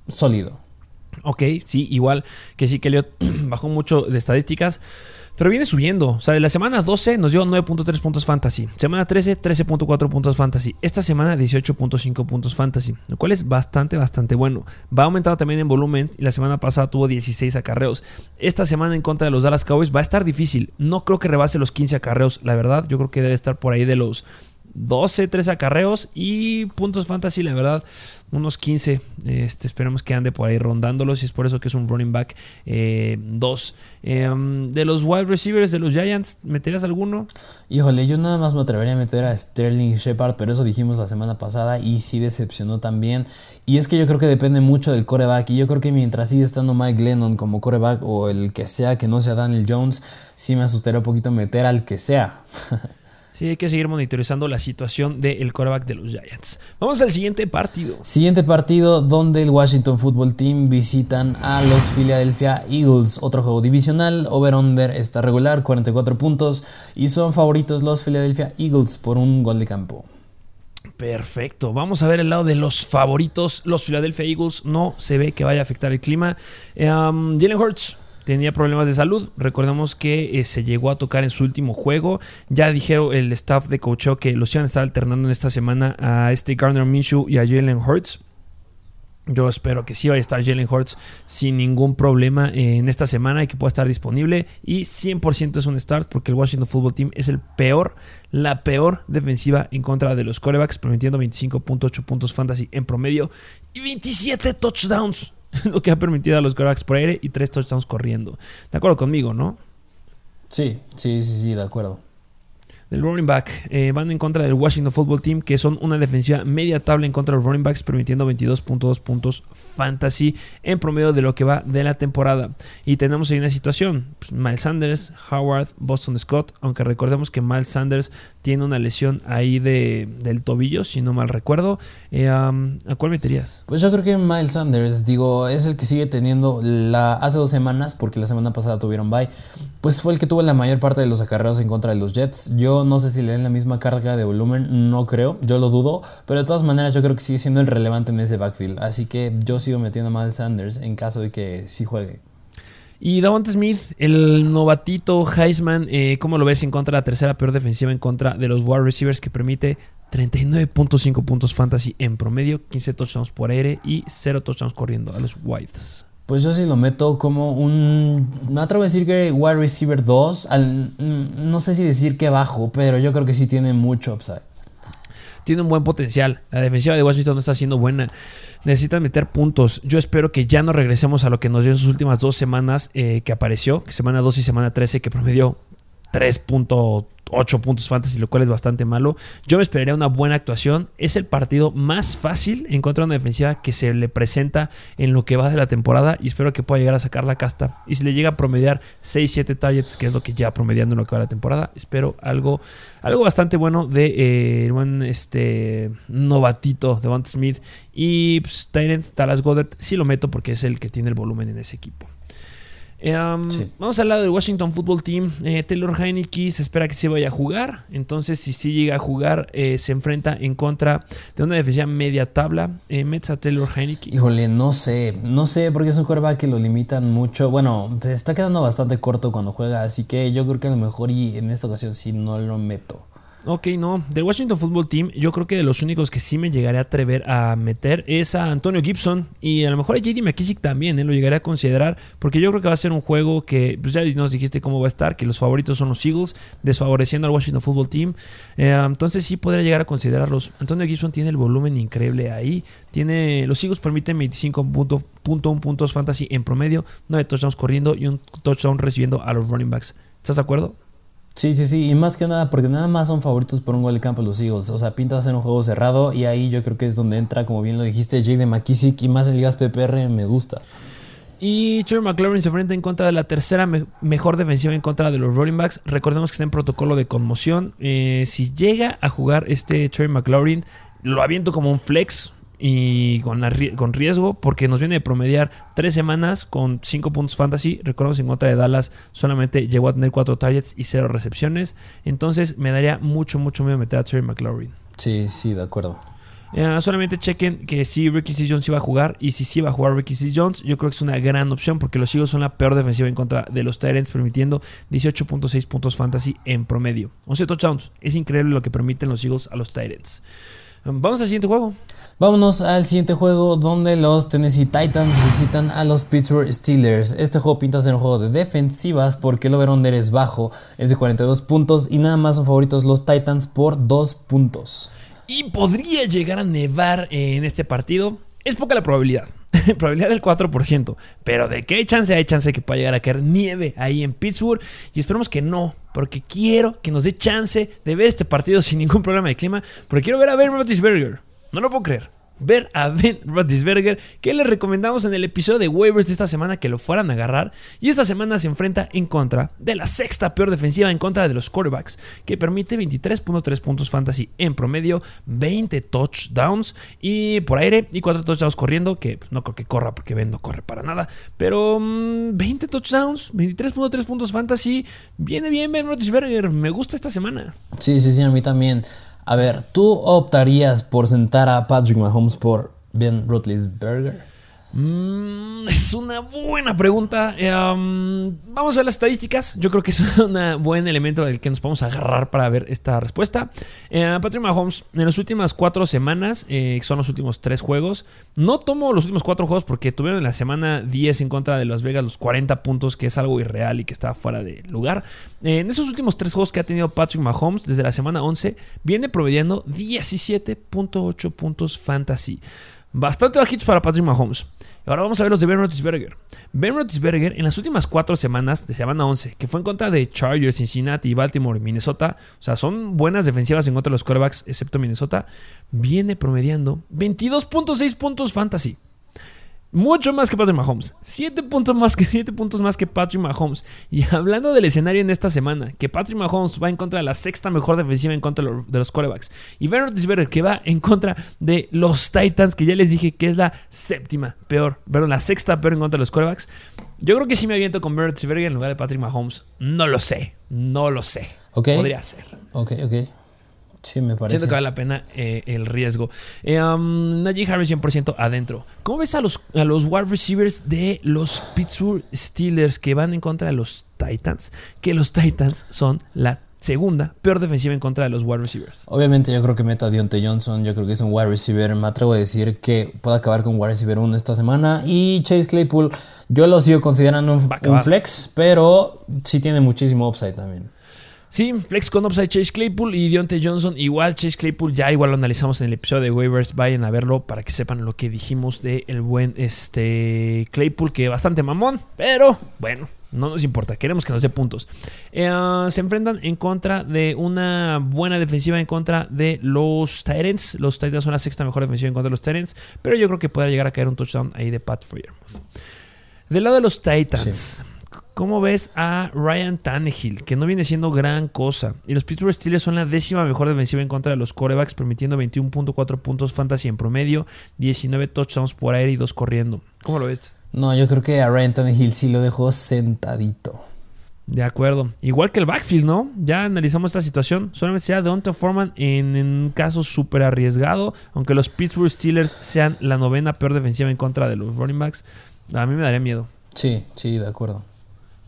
sólido. Ok, sí, igual que sí que Elliot bajó mucho de estadísticas. Pero viene subiendo. O sea, de la semana 12 nos dio 9.3 puntos fantasy. Semana 13, 13.4 puntos fantasy. Esta semana 18.5 puntos fantasy. Lo cual es bastante, bastante bueno. Va aumentando también en volumen. Y la semana pasada tuvo 16 acarreos. Esta semana en contra de los Dallas Cowboys va a estar difícil. No creo que rebase los 15 acarreos. La verdad, yo creo que debe estar por ahí de los 12, 13 acarreos y puntos fantasy, la verdad, unos 15. Este, esperemos que ande por ahí rondándolos y es por eso que es un running back 2. Eh, em, de los wide receivers de los Giants, ¿meterías alguno? Híjole, yo nada más me atrevería a meter a Sterling Shepard, pero eso dijimos la semana pasada y sí decepcionó también. Y es que yo creo que depende mucho del coreback y yo creo que mientras sigue estando Mike Lennon como coreback o el que sea que no sea Daniel Jones, sí me asustaría un poquito meter al que sea. Sí, hay que seguir monitorizando la situación del coreback de los Giants. Vamos al siguiente partido. Siguiente partido donde el Washington Football Team visitan a los Philadelphia Eagles. Otro juego divisional. Over-under está regular, 44 puntos. Y son favoritos los Philadelphia Eagles por un gol de campo. Perfecto. Vamos a ver el lado de los favoritos. Los Philadelphia Eagles no se ve que vaya a afectar el clima. Um, Jalen Hurts tenía problemas de salud. Recordemos que eh, se llegó a tocar en su último juego. Ya dijeron el staff de coacheo que los iban a estar alternando en esta semana a este Garner Minshew y a Jalen Hurts. Yo espero que sí vaya a estar Jalen Hurts sin ningún problema en esta semana y que pueda estar disponible. Y 100% es un start porque el Washington Football Team es el peor, la peor defensiva en contra de los corebacks, permitiendo 25.8 puntos fantasy en promedio y 27 touchdowns lo que ha permitido a los quarterbacks por aire y tres touchdowns corriendo. De acuerdo conmigo, ¿no? Sí, sí, sí, sí, de acuerdo del running back. Eh, van en contra del Washington Football Team, que son una defensiva media tabla en contra de los running backs, permitiendo 22.2 puntos fantasy en promedio de lo que va de la temporada. Y tenemos ahí una situación: pues, Miles Sanders, Howard, Boston Scott. Aunque recordemos que Miles Sanders tiene una lesión ahí de, del tobillo, si no mal recuerdo. Eh, ¿A cuál meterías? Pues yo creo que Miles Sanders, digo, es el que sigue teniendo la hace dos semanas, porque la semana pasada tuvieron bye. Pues fue el que tuvo la mayor parte de los acarreos en contra de los Jets. Yo no sé si le den la misma carga de volumen, no creo, yo lo dudo, pero de todas maneras yo creo que sigue siendo el relevante en ese backfield, así que yo sigo metiendo a Miles Sanders en caso de que sí juegue. Y Davante Smith, el novatito Heisman, eh, ¿cómo lo ves en contra de la tercera peor defensiva en contra de los wide receivers que permite 39.5 puntos fantasy en promedio, 15 touchdowns por aire y 0 touchdowns corriendo a los Whites? Pues yo sí lo meto como un. Me atrevo a decir que wide receiver 2. no sé si decir que bajo, pero yo creo que sí tiene mucho upside. Tiene un buen potencial. La defensiva de Washington no está siendo buena. Necesitan meter puntos. Yo espero que ya no regresemos a lo que nos dio en sus últimas dos semanas eh, que apareció, semana 2 y semana 13, que promedió 3.8 puntos fantasy, lo cual es bastante malo. Yo me esperaría una buena actuación. Es el partido más fácil en contra de una defensiva que se le presenta en lo que va de la temporada y espero que pueda llegar a sacar la casta. Y si le llega a promediar 6-7 targets, que es lo que ya promediando en lo que va de la temporada, espero algo, algo bastante bueno de eh, buen este, novatito de Smith. Y pues, Tyrant, Dallas Goddard, sí lo meto porque es el que tiene el volumen en ese equipo. Eh, vamos al lado del Washington Football Team. Eh, Taylor Heineke se espera que se vaya a jugar. Entonces, si sí llega a jugar, eh, se enfrenta en contra de una defensiva media tabla. Mets a Taylor Heineke. Híjole, no sé. No sé porque es un quarterback que lo limitan mucho. Bueno, se está quedando bastante corto cuando juega. Así que yo creo que a lo mejor y en esta ocasión sí no lo meto. Ok, no. Del Washington Football Team, yo creo que de los únicos que sí me llegaré a atrever a meter es a Antonio Gibson y a lo mejor a JD McKissick también, ¿eh? lo llegaré a considerar porque yo creo que va a ser un juego que, pues ya nos dijiste cómo va a estar, que los favoritos son los Eagles, desfavoreciendo al Washington Football Team. Eh, entonces sí podría llegar a considerarlos. Antonio Gibson tiene el volumen increíble ahí. Tiene, los Eagles permiten 25.1 puntos fantasy en promedio, 9 touchdowns corriendo y un touchdown recibiendo a los running backs. ¿Estás de acuerdo? Sí, sí, sí, y más que nada, porque nada más son favoritos por un gol de campo los Eagles. O sea, pintas en un juego cerrado y ahí yo creo que es donde entra, como bien lo dijiste, Jay de McKissick y más en ligas PPR me gusta. Y Terry McLaurin se enfrenta en contra de la tercera mejor defensiva en contra de los rolling backs. Recordemos que está en protocolo de conmoción. Eh, si llega a jugar este Terry McLaurin, lo aviento como un flex y con, con, riesgo porque nos viene de promediar tres semanas con cinco puntos fantasy. Recordemos en contra de Dallas solamente llegó a tener cuatro targets y cero recepciones. Entonces me daría mucho, mucho miedo meter a Terry McLaurin. Sí, sí, de acuerdo. Eh, solamente chequen que si Ricky C. Jones iba a jugar y si sí va a jugar Ricky C. Jones, yo creo que es una gran opción porque los Eagles son la peor defensiva en contra de los Tyrants, permitiendo 18.6 puntos fantasy en promedio. 11 touchdowns. Es increíble lo que permiten los Eagles a los Tyrants. Vamos al siguiente juego. Vámonos al siguiente juego donde los Tennessee Titans visitan a los Pittsburgh Steelers. Este juego pinta ser un juego de defensivas porque el over-under es bajo, es de 42 puntos y nada más son favoritos los Titans por 2 puntos. Y podría llegar a nevar en este partido. Es poca la probabilidad. probabilidad del 4%. Pero de qué chance, hay chance que pueda llegar a caer nieve ahí en Pittsburgh. Y esperemos que no, porque quiero que nos dé chance de ver este partido sin ningún problema de clima. Porque quiero ver a Ben Roethlisberger. No lo puedo creer ver a Ben Roethlisberger, que les recomendamos en el episodio de waivers de esta semana que lo fueran a agarrar. Y esta semana se enfrenta en contra de la sexta peor defensiva en contra de los quarterbacks, que permite 23.3 puntos fantasy en promedio, 20 touchdowns y por aire y 4 touchdowns corriendo, que no creo que corra porque Ben no corre para nada, pero 20 mm, touchdowns, 23.3 puntos fantasy, viene bien Ben Roethlisberger, me gusta esta semana. Sí, sí, sí, a mí también. A ver, ¿tú optarías por sentar a Patrick Mahomes por Ben Roethlisberger? Mm, es una buena pregunta. Eh, vamos a ver las estadísticas. Yo creo que es un buen elemento del que nos podemos agarrar para ver esta respuesta. Eh, Patrick Mahomes, en las últimas cuatro semanas, eh, son los últimos tres juegos. No tomo los últimos cuatro juegos porque tuvieron en la semana 10 en contra de Las Vegas los 40 puntos, que es algo irreal y que está fuera de lugar. en esos últimos tres juegos que ha tenido Patrick Mahomes, desde la semana 11, viene promediando 17.8 puntos fantasy. Bastante bajitos para Patrick Mahomes. Ahora vamos a ver los de Ben Roethlisberger. Ben Roethlisberger en las últimas cuatro semanas de semana 11, que fue en contra de Chargers, Cincinnati, Baltimore Minnesota, o sea, son buenas defensivas en contra de los quarterbacks, excepto Minnesota, viene promediando 22.6 puntos fantasy. Mucho más que Patrick Mahomes. 7 puntos más que, 7 puntos más que Patrick Mahomes. Y hablando del escenario en esta semana, que Patrick Mahomes va en contra de la sexta mejor defensiva en contra de los quarterbacks. Y Ben Roethlisberger que va en contra de los Titans, que ya les dije que es la séptima peor, perdón, la sexta peor en contra de los quarterbacks. Yo creo que si me aviento con Ben Roethlisberger en lugar de Patrick Mahomes. No lo sé, no lo sé. Podría ser. Ok, ok. Sí, me parece. Siento que vale la pena eh, el riesgo. Eh, um, Najee Harris 100% adentro. ¿Cómo ves a los, a los wide receivers de los Pittsburgh Steelers que van en contra de los Titans? Que los Titans son la segunda peor defensiva en contra de los wide receivers. Obviamente yo creo que meta a Deontay Johnson, yo creo que es un wide receiver, me atrevo a decir que puede acabar con wide receiver 1 esta semana y Chase Claypool yo lo sigo considerando un, un flex, pero sí tiene muchísimo upside también. Sí, flex con upside Chase Claypool y Deontay Johnson. Igual Chase Claypool, ya igual lo analizamos en el episodio de waivers. Vayan a verlo para que sepan lo que dijimos de el buen este Claypool, que bastante mamón, pero bueno, No nos importa, queremos que nos dé puntos. Eh, se enfrentan en contra de una buena defensiva en contra de los Titans. Los Titans son la sexta mejor defensiva en contra de los Titans, pero yo creo que puede llegar a caer un touchdown ahí de Pat Freer. Del lado de los Titans. ¿Cómo ves a Ryan Tannehill, que no viene siendo gran cosa? Y los Pittsburgh Steelers son la décima mejor defensiva en contra de los corebacks, permitiendo 21.4 puntos fantasy en promedio, 19 touchdowns por aire y 2 corriendo. ¿Cómo lo ves? No, yo creo que a Ryan Tannehill sí lo dejó sentadito. De acuerdo. Igual que el backfield, ¿no? Ya analizamos esta situación. Solamente sea Deontay Foreman en, en, un caso súper arriesgado. Aunque los Pittsburgh Steelers sean la novena peor defensiva en contra de los running backs, a mí me daría miedo. Sí, sí, de acuerdo.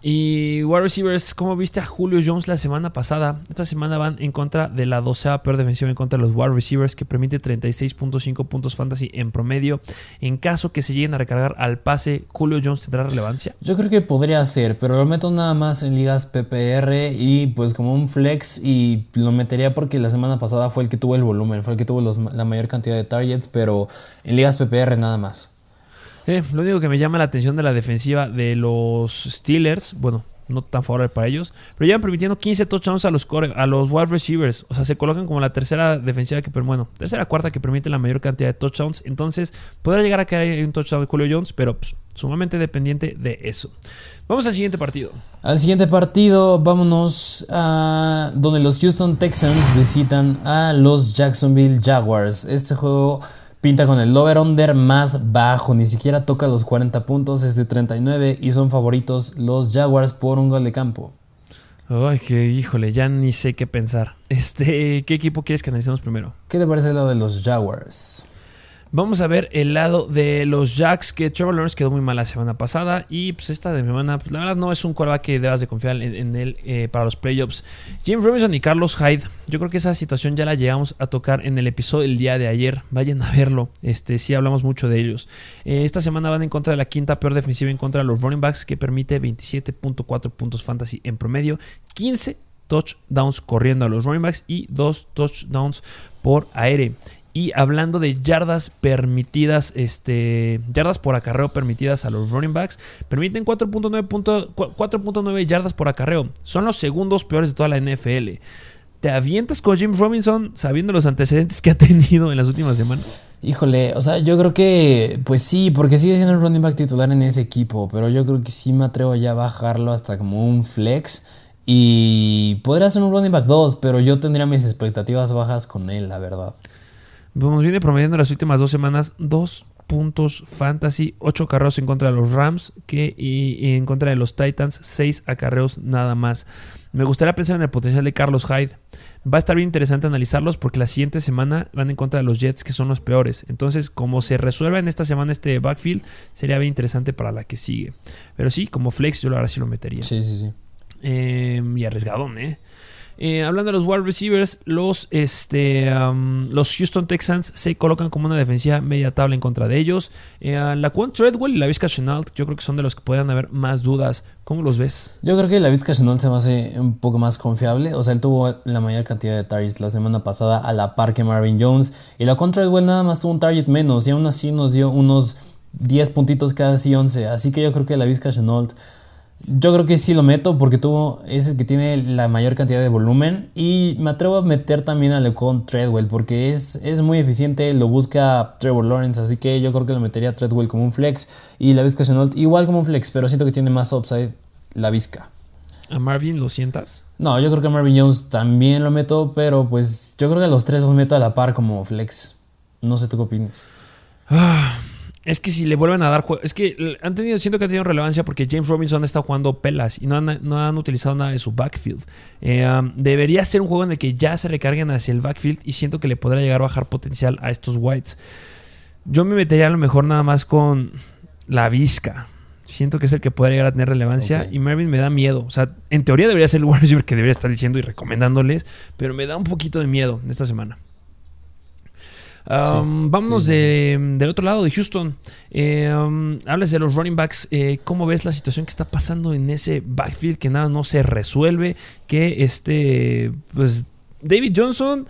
Y wide receivers, ¿cómo viste a Julio Jones la semana pasada? Esta semana van en contra de la doceava peor defensiva en contra de los wide receivers, que permite 36.5 puntos fantasy en promedio. En caso que se lleguen a recargar al pase, ¿Julio Jones tendrá relevancia? Yo creo que podría ser, pero lo meto nada más en ligas PPR y pues como un flex y lo metería porque la semana pasada fue el que tuvo el volumen, fue el que tuvo la mayor cantidad de targets, pero en ligas PPR nada más. Eh, lo único que me llama la atención de la defensiva de los Steelers, bueno, no tan favorable para ellos, pero llevan permitiendo 15 touchdowns a los, a los wide receivers. O sea, se colocan como la tercera defensiva que, bueno, tercera cuarta que permite la mayor cantidad de touchdowns. Entonces, podrá llegar a caer un touchdown de Julio Jones, pero pues, sumamente dependiente de eso. Vamos al siguiente partido. Al siguiente partido, vámonos a donde los Houston Texans visitan a los Jacksonville Jaguars. Este juego Pinta con el over-under más bajo, ni siquiera toca los 40 puntos, es de 39 y son favoritos los Jaguars por un gol de campo. Ay, que híjole, ya ni sé qué pensar. Este, ¿qué equipo quieres que analicemos primero? ¿Qué te parece lo de los Jaguars? Vamos a ver el lado de los Jacks, que Trevor Lawrence quedó muy mal la semana pasada. Y pues esta de semana, pues la verdad no es un quarterback que debas de confiar en, él eh, para los playoffs. Jim Robinson y Carlos Hyde. Yo creo que esa situación ya la llegamos a tocar en el episodio del día de ayer. Vayan a verlo. Este, sí hablamos mucho de ellos. Eh, esta semana van en contra de la quinta peor defensiva en contra de los running backs, que permite 27.4 puntos fantasy en promedio. 15 touchdowns corriendo a los running backs y 2 touchdowns por aire. Y hablando de yardas permitidas, este, yardas por acarreo permitidas a los running backs, permiten 4.9 yardas por acarreo. Son los segundos peores de toda la NFL. ¿Te avientas con Jim Robinson sabiendo los antecedentes que ha tenido en las últimas semanas? Híjole, o sea, yo creo que, pues sí, porque sigue siendo el running back titular en ese equipo, pero yo creo que sí me atrevo ya a bajarlo hasta como un flex. Y podría ser un running back 2, pero yo tendría mis expectativas bajas con él, la verdad. Nos viene promediando las últimas dos semanas dos puntos fantasy, ocho acarreos en contra de los Rams que, y, en contra de los Titans, seis acarreos nada más. Me gustaría pensar en el potencial de Carlos Hyde. Va a estar bien interesante analizarlos porque la siguiente semana van en contra de los Jets que son los peores. Entonces, como se resuelva en esta semana este backfield, sería bien interesante para la que sigue. Pero sí, como flex yo ahora sí lo metería. Sí, sí, sí. Eh, y arriesgadón, ¿eh? Eh, hablando de los wide receivers, los, este, los Houston Texans se colocan como una defensiva media tabla en contra de ellos. Eh, la Quan Treadwell y la Vizca Chenault, yo creo que son de los que puedan haber más dudas. ¿Cómo los ves? Yo creo que la Vizca Chenault se me hace un poco más confiable. O sea, él tuvo la mayor cantidad de targets la semana pasada a la par que Marvin Jones. Y la Quan Treadwell nada más tuvo un target menos y aún así nos dio unos 10 puntitos cada sí 11. Así que yo creo que la Vizca Chenault yo creo que sí lo meto porque tuvo, es el que tiene la mayor cantidad de volumen. Y me atrevo a meter también a Lecon Treadwell porque es, es muy eficiente, lo busca Trevor Lawrence. Así que yo creo que lo metería a Treadwell como un flex. Y la Vizca Chenault igual como un flex, pero siento que tiene más upside la Vizca. ¿A Marvin lo sientas? No, yo creo que a Marvin Jones también lo meto, pero pues yo creo que a los tres los meto a la par como flex. No sé tú qué opinas. Ah. Es que si le vuelven a dar juego. Es que han tenido, siento que han tenido relevancia porque James Robinson está jugando pelas y no han, utilizado nada de su backfield. Eh, um, debería ser un juego en el que ya se recarguen hacia el backfield y siento que le podrá llegar a bajar potencial a estos Whites. Yo me metería a lo mejor nada más con la Vizca. Siento que es el que puede llegar a tener relevancia. Y Mervyn me da miedo. O sea, en teoría debería ser el wide receiver que debería estar diciendo y recomendándoles. Pero me da un poquito de miedo esta semana. Um, vámonos del otro lado de Houston. Eh, um, hablas de los running backs. Eh, ¿Cómo ves la situación que está pasando en ese backfield que nada no se resuelve? Que este, pues David Johnson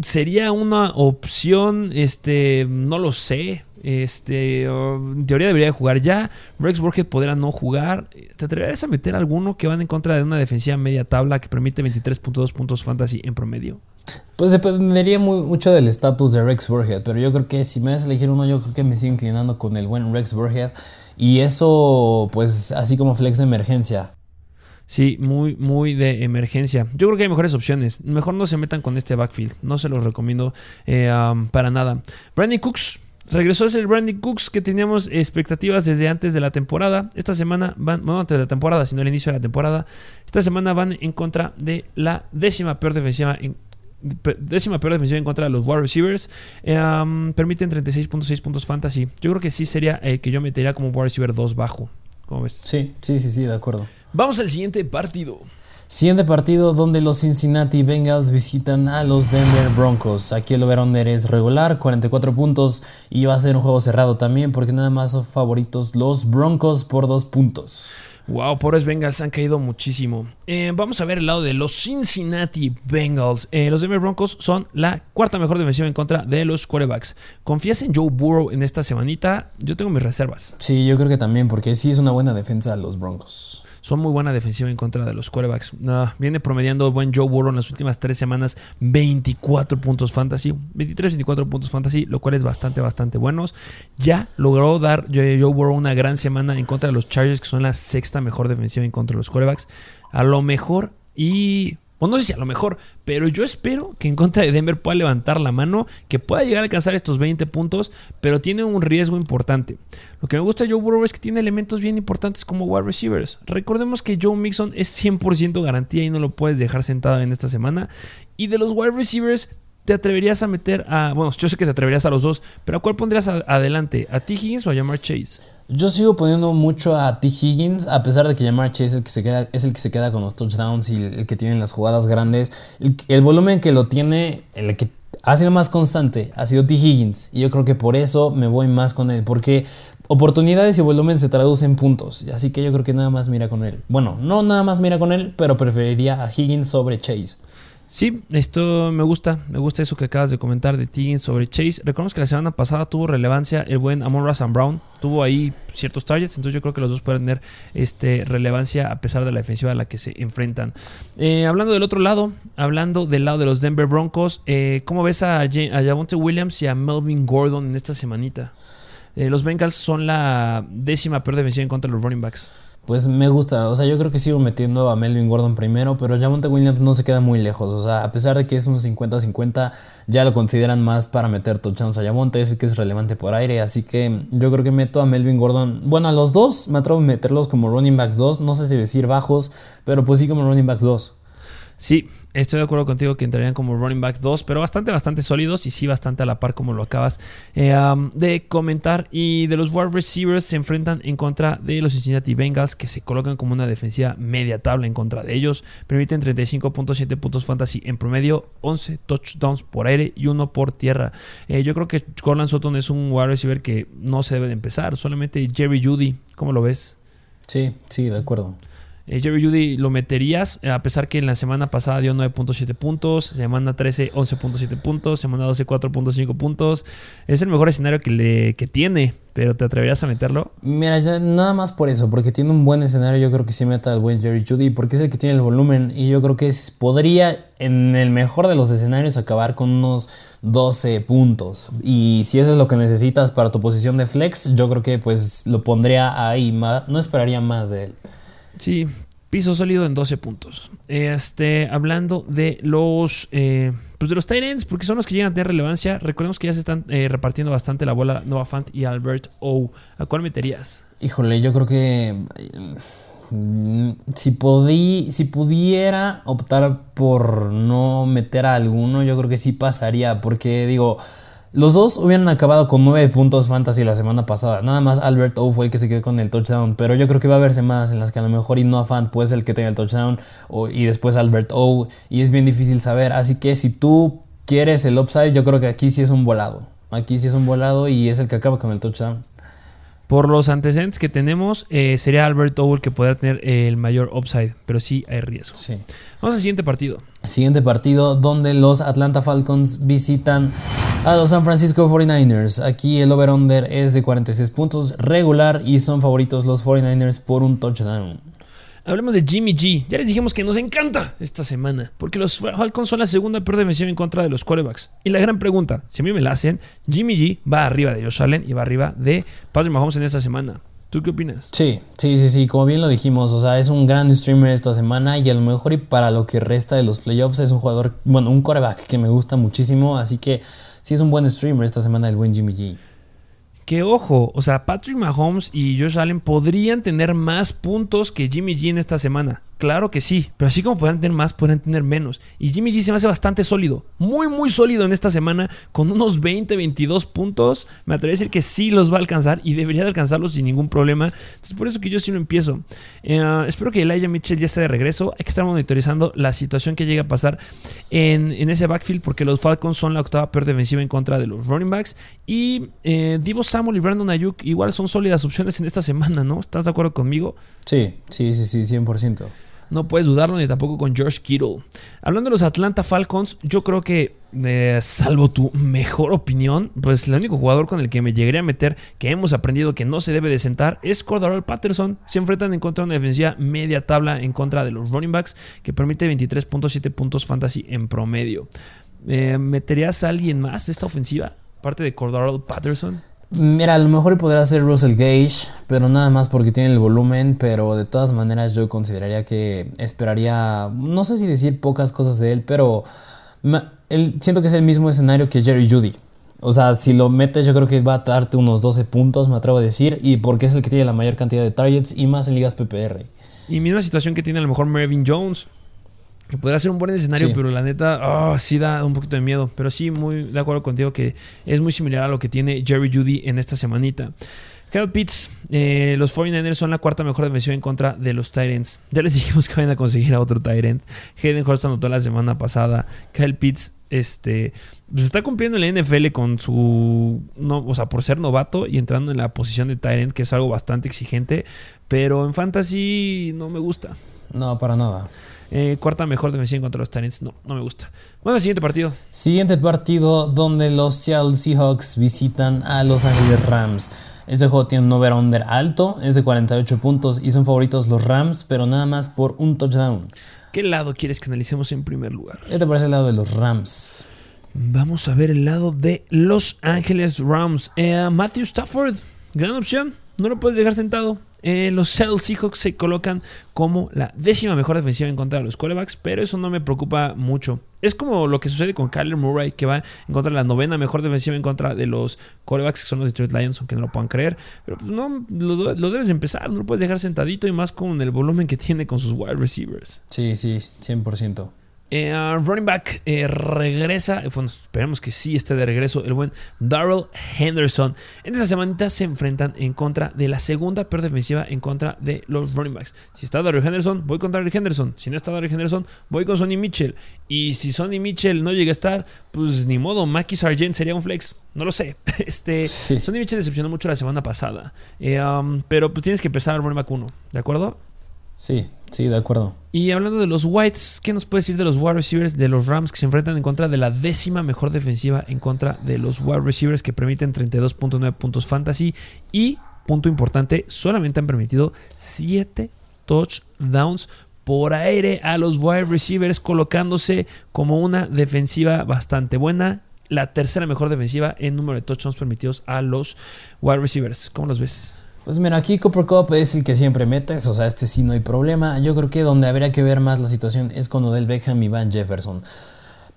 sería una opción, este, no lo sé. Este, en teoría debería jugar ya. Rex Burkhead podrá no jugar. ¿Te atreverías a meter alguno que van en contra de una defensiva media tabla que permite 23.2 puntos fantasy en promedio? Pues dependería mucho del estatus de Rex Burhead, pero yo creo que si me vas a elegir uno, yo creo que me sigo inclinando con el buen Rex Burhead. Y eso, pues, así como flex de emergencia. Sí, muy, muy de emergencia. Yo creo que hay mejores opciones. Mejor no se metan con este backfield. No se los recomiendo eh, para nada. Brandon Cooks. Regresó a ser Brandon Cooks que teníamos expectativas desde antes de la temporada. Esta semana van, no antes de la temporada, sino el inicio de la temporada. Esta semana van en contra de la décima peor defensiva en, décima peor defensiva en contra de los wide receivers. Eh, permiten 36.6 puntos fantasy. Yo creo que sí sería el que yo metería como wide receiver 2 bajo. ¿Cómo ves? Sí, sí, sí, sí, de acuerdo. Vamos al siguiente partido. Siguiente partido donde los Cincinnati Bengals visitan a los Denver Broncos. Aquí el over es regular, 44 puntos y va a ser un juego cerrado también porque nada más son favoritos los Broncos por 2 puntos. Wow, pobres Bengals han caído muchísimo. Eh, vamos a ver el lado de los Cincinnati Bengals. Eh, los Denver Broncos son la cuarta mejor defensiva en contra de los quarterbacks. ¿Confías en Joe Burrow en esta semanita? Yo tengo mis reservas. Sí, yo creo que también, porque sí es una buena defensa los Broncos son muy buena defensiva en contra de los quarterbacks. viene promediando buen Joe Burrow en las últimas tres semanas 24 puntos fantasy, 23, 24 puntos fantasy, lo cual es bastante, bastante buenos. Ya logró dar Joe Burrow una gran semana en contra de los Chargers, que son la sexta mejor defensiva en contra de los quarterbacks. A lo mejor y pues no sé si a lo mejor, pero yo espero que en contra de Denver pueda levantar la mano, que pueda llegar a alcanzar estos 20 puntos, pero tiene un riesgo importante. Lo que me gusta Joe Burrow es que tiene elementos bien importantes como wide receivers. Recordemos que Joe Mixon es 100% garantía y no lo puedes dejar sentado en esta semana. Y de los wide receivers, te atreverías a meter a. Bueno, yo sé que te atreverías a los dos, pero ¿a cuál pondrías adelante? ¿A T. Higgins o a Jamar Chase? Yo sigo poniendo mucho a T. Higgins, a pesar de que Jamar Chase es el que se queda, es el que se queda con los touchdowns y el que tiene las jugadas grandes. El, volumen que lo tiene, el que ha sido más constante, ha sido T. Higgins. Y yo creo que por eso me voy más con él, porque oportunidades y volumen se traducen en puntos. Así que yo creo que nada más mira con él. Bueno, no nada más mira con él, pero preferiría a Higgins sobre Chase. Sí, esto me gusta, me gusta eso que acabas de comentar de Tiggins sobre Chase. Recordemos que la semana pasada tuvo relevancia el buen Amon Russell Brown, tuvo ahí ciertos targets, entonces yo creo que los dos pueden tener este, relevancia a pesar de la defensiva a la que se enfrentan. Eh, hablando del otro lado, hablando del lado de los Denver Broncos, eh, ¿cómo ves a, a Williams y a Melvin Gordon en esta semanita? Eh, los Bengals son la décima peor defensiva en contra de los running backs pues me gusta. O sea, yo creo que sigo metiendo a Melvin Gordon primero, pero Jamonte Williams no se queda muy lejos. O sea, a pesar de que es un 50-50, ya lo consideran más para meter touchdowns a Jamonte, es que es relevante por aire. Así que yo creo que meto a Melvin Gordon. Bueno, a los dos me atrevo a meterlos como running backs 2. No sé si decir bajos, pero pues sí como running backs 2. Sí, estoy de acuerdo contigo que entrarían como running back 2, pero bastante, bastante sólidos y sí bastante a la par como lo acabas eh, de comentar. Y de los wide receivers se enfrentan en contra de los Cincinnati Bengals que se colocan como una defensiva media tabla en contra de ellos. Permiten 35.7 puntos fantasy en promedio, 11 touchdowns por aire y uno por tierra. Eh, yo creo que Corland Sutton es un wide receiver que no se debe de empezar, solamente Jerry Judy, ¿cómo lo ves? Sí, sí, de acuerdo. Eh, Jerry Judy lo meterías, eh, a pesar que en la semana pasada dio 9.7 puntos, semana 13 11.7 puntos, semana 12 4.5 puntos. Es el mejor escenario que, le, que tiene, pero ¿te atreverías a meterlo? Mira, nada más por eso, porque tiene un buen escenario, yo creo que sí meta al buen Jerry Judy, porque es el que tiene el volumen y yo creo que podría, en el mejor de los escenarios, acabar con unos 12 puntos. Y si eso es lo que necesitas para tu posición de flex, yo creo que pues lo pondría ahí, no esperaría más de él. Sí, piso sólido en 12 puntos. Este, hablando de los, eh, pues de los Titans, porque son los que llegan a tener relevancia. Recordemos que ya se están eh, repartiendo bastante la bola Noah Fant y Albert O. ¿A cuál meterías? Híjole, yo creo que mm, si, podí, si pudiera optar por no meter a alguno, yo creo que sí pasaría, porque digo, los dos hubieran acabado con 9 puntos fantasy la semana pasada. Nada más Albert O fue el que se quedó con el touchdown. Pero yo creo que va a verse más en las que a lo mejor Noah Fant puede ser el que tenga el touchdown. y después Albert O. Y es bien difícil saber. Así que si tú quieres el upside, yo creo que aquí sí es un volado. Aquí sí es un volado y es el que acaba con el touchdown. Por los antecedentes que tenemos, eh, sería Albert Owell que podrá tener el mayor upside, pero sí hay riesgo. Sí. Vamos al siguiente partido. Siguiente partido donde los Atlanta Falcons visitan a los San Francisco 49ers. Aquí el over-under es de 46 puntos regular y son favoritos los 49ers por un touchdown. Hablemos de Jimmy G. Ya les dijimos que nos encanta esta semana, porque los Falcons son la segunda peor defensiva en contra de los quarterbacks. Y la gran pregunta, si a mí me la hacen, Jimmy G va arriba de Josh Allen y va arriba de Patrick Mahomes en esta semana. ¿Tú qué opinas? Sí, sí, sí, sí, como bien lo dijimos, o sea, es un gran streamer esta semana y a lo mejor y para lo que resta de los playoffs es un jugador, bueno, un quarterback que me gusta muchísimo, así que sí es un buen streamer esta semana el buen Jimmy G. Que ojo, o sea, Patrick Mahomes y Josh Allen podrían tener más puntos que Jimmy G en esta semana. Claro que sí, pero así como podrían tener más, podrían tener menos. Y Jimmy G se me hace bastante sólido, muy, muy sólido en esta semana, con unos 20, 22 puntos. Me atrevo a decir que sí los va a alcanzar y debería de alcanzarlos sin ningún problema. Entonces, por eso que yo sí lo empiezo. Eh, espero que Elijah Mitchell ya esté de regreso. Hay que estar monitorizando la situación que llega a pasar en, ese backfield, porque los Falcons son la octava peor defensiva en contra de los running backs. Y eh, Divo Samuel y Brandon Ayuk igual son sólidas opciones en esta semana, ¿no? ¿Estás de acuerdo conmigo? Sí, sí, sí, sí, 100%. No puedes dudarlo ni tampoco con George Kittle. Hablando de los Atlanta Falcons, yo creo que, eh, salvo tu mejor opinión, pues el único jugador con el que me llegaría a meter que hemos aprendido que no se debe de sentar es Cordarrelle Patterson. Se enfrentan en contra de una defensiva media tabla en contra de los running backs que permite 23.7 puntos fantasy en promedio. Eh, ¿Meterías a alguien más esta ofensiva? Aparte de Cordarrelle Patterson. Mira, a lo mejor podría ser Russell Gage, pero nada más porque tiene el volumen, pero de todas maneras yo consideraría que esperaría, no sé si decir pocas cosas de él, pero siento que es el mismo escenario que Jerry Judy. O sea, si lo metes yo creo que va a darte unos 12 puntos, me atrevo a decir, y porque es el que tiene la mayor cantidad de targets y más en ligas PPR. Y misma situación que tiene a lo mejor Mervyn Jones. Que podría ser un buen escenario, pero la neta, oh, sí da un poquito de miedo. Pero sí, muy de acuerdo contigo que es muy similar a lo que tiene Jerry Judy en esta semanita. Kyle Pitts, eh, los 49ers son la cuarta mejor defensiva en contra de los Tyrants. Ya les dijimos que van a conseguir a otro Tyrant. Hayden Hurst anotó la semana pasada. Kyle Pitts este, pues está cumpliendo en la NFL con su. No, o sea, por ser novato y entrando en la posición de Tyrant, que es algo bastante exigente. Pero en Fantasy no me gusta. No, para nada. Eh, cuarta mejor defensiva contra los Tyrants. No, no me gusta. Bueno, siguiente partido. Siguiente partido donde los Seattle Seahawks visitan a Los Angeles Rams. Este juego tiene un over-under alto, es de 48 puntos y son favoritos los Rams, pero nada más por un touchdown. ¿Qué lado quieres que analicemos en primer lugar? ¿Qué te parece el lado de los Rams? Vamos a ver el lado de Los Angeles Rams. Eh, Matthew Stafford, gran opción. No lo puedes dejar sentado. Eh, los Seattle Seahawks se colocan como la décima mejor defensiva en contra de los quarterbacks, pero eso no me preocupa mucho. Es como lo que sucede con Kyler Murray, que va en contra de la novena mejor defensiva en contra de los quarterbacks, que son los Detroit Lions, aunque no lo puedan creer. Pero pues, no, lo, lo, debes empezar, no lo puedes dejar sentadito y más con el volumen que tiene con sus wide receivers. Sí, sí, 100%. Eh, running back eh, regresa, bueno, esperemos que sí esté de regreso el buen Darrell Henderson. En esta semanita se enfrentan en contra de la segunda peor defensiva en contra de los running backs. Si está Darrell Henderson, voy con Darrell Henderson. Si no está Darrell Henderson, voy con Sonny Mitchell. Y si Sonny Mitchell no llega a estar, pues ni modo, Mackie Sargent sería un flex. No lo sé. Este, Sonny Mitchell decepcionó mucho la semana pasada. Eh, um, pero pues tienes que empezar al running back 1, ¿de acuerdo? Sí, sí, de acuerdo. Y hablando de los Whites, ¿qué nos puede decir de los wide receivers de los Rams que se enfrentan en contra de la décima mejor defensiva en contra de los wide receivers que permiten 32.9 puntos fantasy? Y, punto importante, solamente han permitido 7 touchdowns por aire a los wide receivers, colocándose como una defensiva bastante buena. La tercera mejor defensiva en número de touchdowns permitidos a los wide receivers. ¿Cómo los ves? Pues mira, aquí Cooper Cup es el que siempre metes, o sea, este sí no hay problema. Yo creo que donde habría que ver más la situación es con Odell Beckham y Van Jefferson.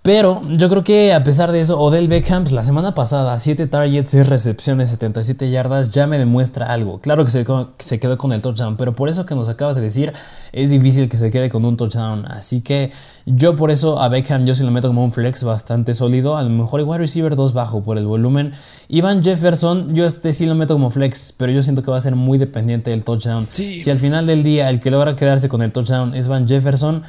Pero yo creo que a pesar de eso, Odell Beckham pues, la semana pasada, 7 targets, 6 recepciones, 77 yardas, ya me demuestra algo. Claro que se, se, quedó con el touchdown, pero por eso que nos acabas de decir, es difícil que se quede con un touchdown. Así que yo por eso a Beckham yo sí lo meto como un flex bastante sólido. A lo mejor igual receiver 2 bajo por el volumen. Ivan Jefferson, yo este sí lo meto como flex, pero yo siento que va a ser muy dependiente del touchdown. Si al final del día el que logra quedarse con el touchdown es Van Jefferson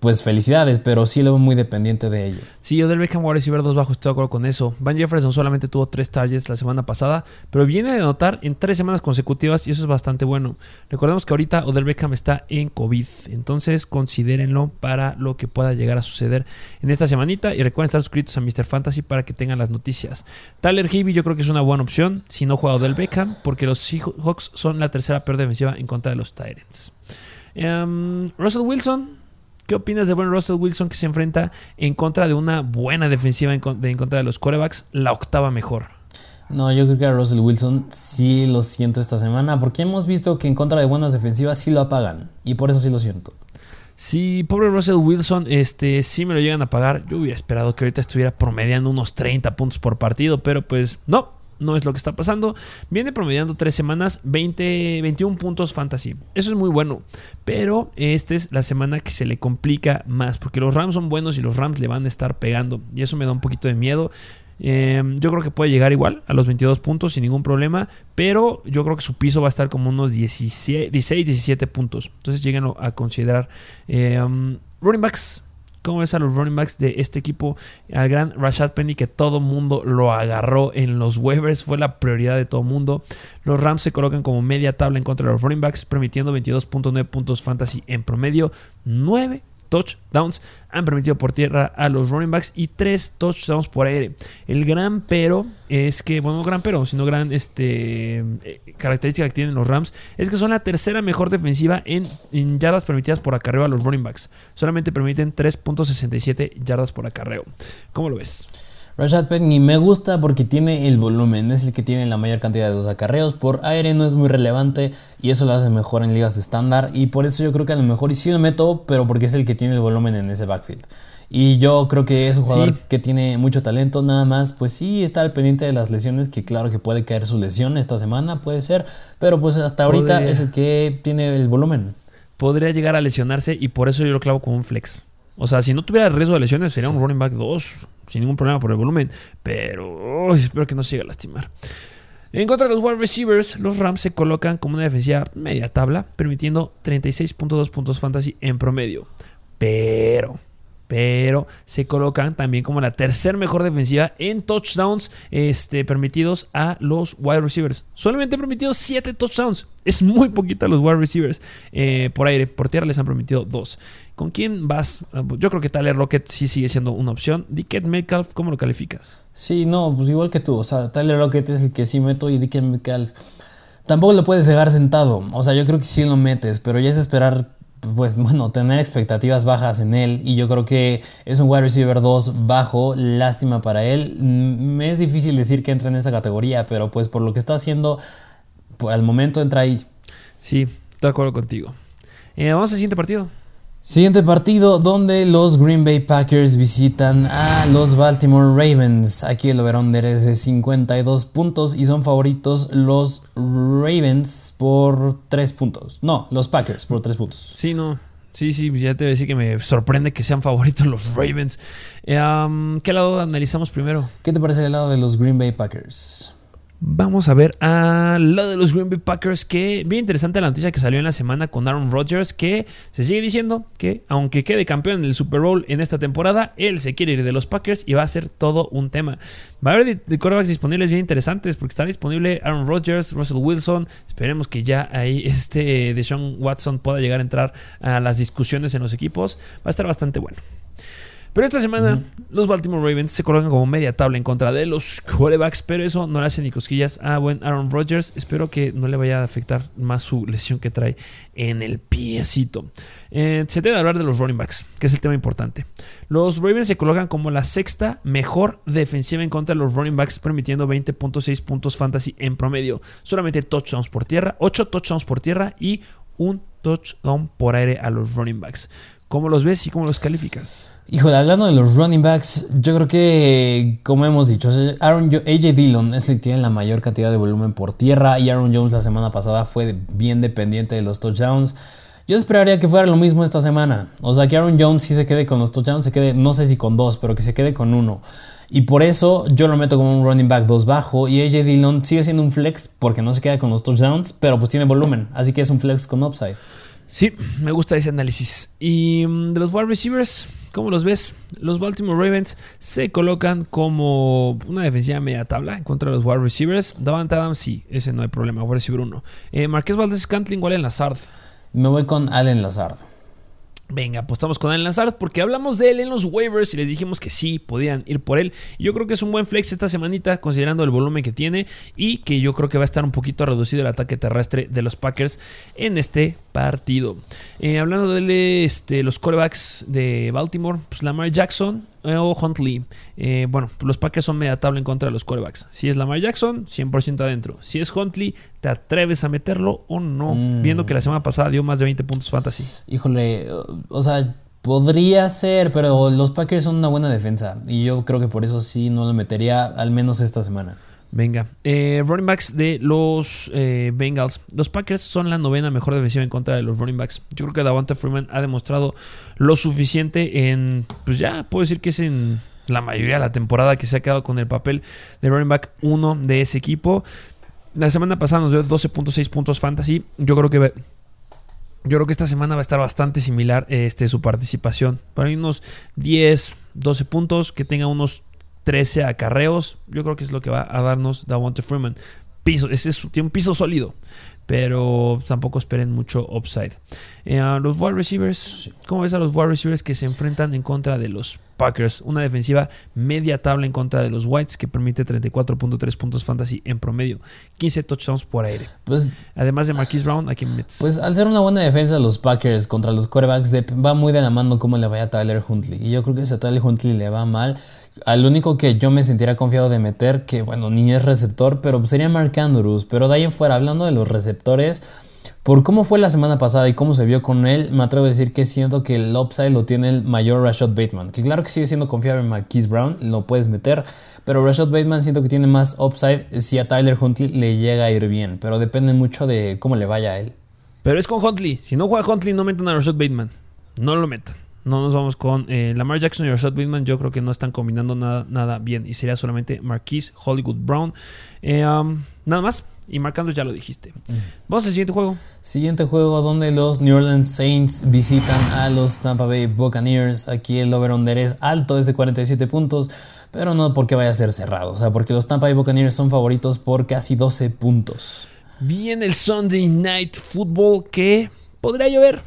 pues felicidades, pero sí lo veo muy dependiente de ello. Sí, Odell Beckham wide receiver dos bajo, estoy de acuerdo con eso. Van Jefferson solamente tuvo tres targets la semana pasada, pero viene de anotar en tres semanas consecutivas y eso es bastante bueno. Recordemos que ahorita Odell Beckham está en COVID, entonces considérenlo para lo que pueda llegar a suceder en esta semanita y recuerden estar suscritos a Mr. Fantasy para que tengan las noticias. Tyler Hibby yo creo que es una buena opción si no juega Odell Beckham, porque los Seahawks son la tercera peor defensiva en contra de los Tyrants. Em, Russell Wilson, ¿Qué opinas de buen Russell Wilson que se enfrenta en contra de una buena defensiva en, contra de los corebacks, la octava mejor? No, yo creo que a Russell Wilson sí lo siento esta semana, porque hemos visto que en contra de buenas defensivas sí lo apagan, y por eso sí lo siento. Si pobre Russell Wilson, este, sí me lo llegan a pagar, yo hubiera esperado que ahorita estuviera promediando unos 30 puntos por partido, pero pues no, no es lo que está pasando. Viene promediando tres semanas, 20, 21 puntos fantasy. Eso es muy bueno. Pero esta es la semana que se le complica más. Porque los Rams son buenos y los Rams le van a estar pegando. Y eso me da un poquito de miedo. Em, yo creo que puede llegar igual a los 22 puntos sin ningún problema. Pero yo creo que su piso va a estar como unos 16, 17 puntos. Entonces lleguen a considerar. Em, running backs. ¿Cómo ves a los running backs de este equipo? Al gran Rashad Penny, que todo mundo lo agarró en los waivers, fue la prioridad de todo mundo. Los Rams se colocan como media tabla en contra de los running backs, permitiendo 22.9 puntos fantasy en promedio, 9 touchdowns han permitido por tierra a los running backs y tres touchdowns por aire. El gran pero es que, bueno, no gran pero, sino gran este, eh, característica que tienen los Rams es que son la tercera mejor defensiva en, en yardas permitidas por acarreo a los running backs. Solamente permiten 3.67 yardas por acarreo. ¿Cómo lo ves? Rashad Penny me gusta porque tiene el volumen, es el que tiene la mayor cantidad de dos acarreos. Por aire no es muy relevante y eso lo hace mejor en ligas estándar. Y por eso yo creo que a lo mejor y sí lo meto, pero porque es el que tiene el volumen en ese backfield. Y yo creo que es un jugador que tiene mucho talento, nada más, pues sí, está al pendiente de las lesiones, que claro que puede caer su lesión esta semana, puede ser, pero pues hasta ahorita es el que tiene el volumen. Podría llegar a lesionarse y por eso yo lo clavo como un flex. O sea, si no tuviera riesgo de lesiones, sería un running back 2, sin ningún problema por el volumen. Pero espero que no siga a lastimar. En contra de los wide receivers, los Rams se colocan como una defensiva media tabla, permitiendo 36.2 puntos fantasy en promedio. Pero pero se colocan también como la tercer mejor defensiva en touchdowns este, permitidos a los wide receivers. Solamente permitidos 7 touchdowns. Es muy poquita los wide receivers eh, por aire. Por tierra les han permitido 2. ¿Con quién vas? Ah, yo creo que Tyler Rocket sí sigue siendo una opción. Dickett Metcalf, ¿cómo lo calificas? Sí, no, pues igual que tú. O sea, Tyler Rocket es el que sí meto y Dickett Metcalf tampoco lo puedes dejar sentado. O sea, yo creo que sí lo metes, pero ya es esperar pues bueno, tener expectativas bajas en él y yo creo que es un wide receiver 2 bajo, lástima para él. Me es difícil decir que entra en esa categoría, pero pues por lo que está haciendo, pues, al momento entra ahí. Sí, estoy de acuerdo contigo. Eh, vamos al siguiente partido. Siguiente partido donde los Green Bay Packers visitan a los Baltimore Ravens. Aquí el verón es de 52 puntos y son favoritos los Ravens por 3 puntos. No, los Packers por 3 puntos. Sí, no. Sí, sí, ya te voy a decir que me sorprende que sean favoritos los Ravens. Eh, ¿Qué lado analizamos primero? ¿Qué te parece el lado de los Green Bay Packers? Vamos a ver al lado de los Green Bay Packers, que bien interesante la noticia que salió en la semana con Aaron Rodgers, que se sigue diciendo que aunque quede campeón en el Super Bowl en esta temporada, él se quiere ir de los Packers y va a ser todo un tema. Va a haber de, quarterbacks disponibles bien interesantes, porque está disponible Aaron Rodgers, Russell Wilson, esperemos que ya ahí este Deshaun Watson pueda llegar a entrar a las discusiones en los equipos, va a estar bastante bueno. Pero esta semana los Baltimore Ravens se colocan como media tabla en contra de los quarterbacks, pero eso no le hace ni cosquillas a buen Aaron Rodgers. Espero que no le vaya a afectar más su lesión que trae en el piecito. Eh, se debe hablar de los running backs, que es el tema importante. Los Ravens se colocan como la sexta mejor defensiva en contra de los running backs, permitiendo 20.6 puntos fantasy en promedio. Solamente touchdowns por tierra, 8 touchdowns por tierra y un touchdown por aire a los running backs. ¿Cómo los ves y cómo los calificas? Híjole, hablando de los running backs, yo creo que, como hemos dicho, Aaron, AJ Dillon es el que tiene la mayor cantidad de volumen por tierra y Aaron Jones la semana pasada fue bien dependiente de los touchdowns. Yo esperaría que fuera lo mismo esta semana. O sea, que Aaron Jones sí se quede con los touchdowns, se quede, no sé si con dos, pero que se quede con uno. Y por eso yo lo meto como un running back 2 bajo. Y AJ Dillon sigue siendo un flex porque no se queda con los touchdowns, pero pues tiene volumen. Así que es un flex con upside. Sí, me gusta ese análisis. Y mm, de los wide receivers, ¿cómo los ves? Los Baltimore Ravens se colocan como una defensiva media tabla en contra de los wide receivers. Davante Adams, sí, ese no hay problema, wide receiver uno. Eh, Marqués Valdez Scantling, en Lazard. Me voy con Allen Lazard. Venga, apostamos con Allen Lazard porque hablamos de él en los waivers y les dijimos que sí, podían ir por él. Y yo creo que es un buen flex esta semanita considerando el volumen que tiene y que yo creo que va a estar un poquito reducido el ataque terrestre de los Packers en este partido. Eh, hablando de este, los corebacks de Baltimore, pues Lamar Jackson eh, o Huntley. Eh, bueno, los Packers son media tabla en contra de los corebacks. Si es Lamar Jackson, 100% adentro. Si es Huntley, ¿te atreves a meterlo o no? Mm. Viendo que la semana pasada dio más de 20 puntos fantasy. Híjole, o sea, podría ser, pero los Packers son una buena defensa. Y yo creo que por eso sí no lo metería, al menos esta semana. Venga, eh, running backs de los eh, Bengals. Los Packers son la novena mejor defensiva en contra de los running backs. Yo creo que Davante Freeman ha demostrado lo suficiente en, pues ya puedo decir que es en la mayoría de la temporada que se ha quedado con el papel de running back 1 de ese equipo. La semana pasada nos dio 12.6 puntos fantasy. Yo creo que yo creo que esta semana va a estar bastante similar este, su participación. Para unos 10, 12 puntos, que tenga unos 13 acarreos. Yo creo que es lo que va a darnos Davante Freeman. Piso, ese es, tiene un piso sólido, pero tampoco esperen mucho upside. Eh, los wide receivers, ¿cómo ves a los wide receivers que se enfrentan en contra de los Packers? Una defensiva media tabla en contra de los Whites que permite 34.3 puntos fantasy en promedio, 15 touchdowns por aire. Pues, Además de Marquise Brown, ¿a quién metes? Pues al ser una buena defensa de los Packers contra los quarterbacks, va muy de la mano cómo le vaya a Tyler Huntley. Y yo creo que si a Tyler Huntley le va mal, al único que yo me sentiría confiado de meter, que bueno, ni es receptor, pero sería Mark Andrews. Pero de ahí en fuera, hablando de los receptores, por cómo fue la semana pasada y cómo se vio con él, me atrevo a decir que siento que el upside lo tiene el mayor Rashad Bateman. Que claro que sigue siendo confiable en Marquise Brown, lo puedes meter. Pero Rashad Bateman siento que tiene más upside si a Tyler Huntley le llega a ir bien. Pero depende mucho de cómo le vaya a él. Pero es con Huntley. Si no juega Huntley, no metan a Rashad Bateman. No lo metan. No nos vamos con eh, Lamar Jackson y Rashad Bateman. Yo creo que no están combinando nada, nada bien. Y sería solamente Marquise, Hollywood Brown. Eh, um, nada más. Y marcando ya lo dijiste. Mm. Vamos al siguiente juego. Siguiente juego donde los New Orleans Saints visitan a los Tampa Bay Buccaneers. Aquí el over-under es alto, es de 47 puntos. Pero no porque vaya a ser cerrado. O sea, porque los Tampa Bay Buccaneers son favoritos por casi 12 puntos. Bien el Sunday Night Football que podría llover.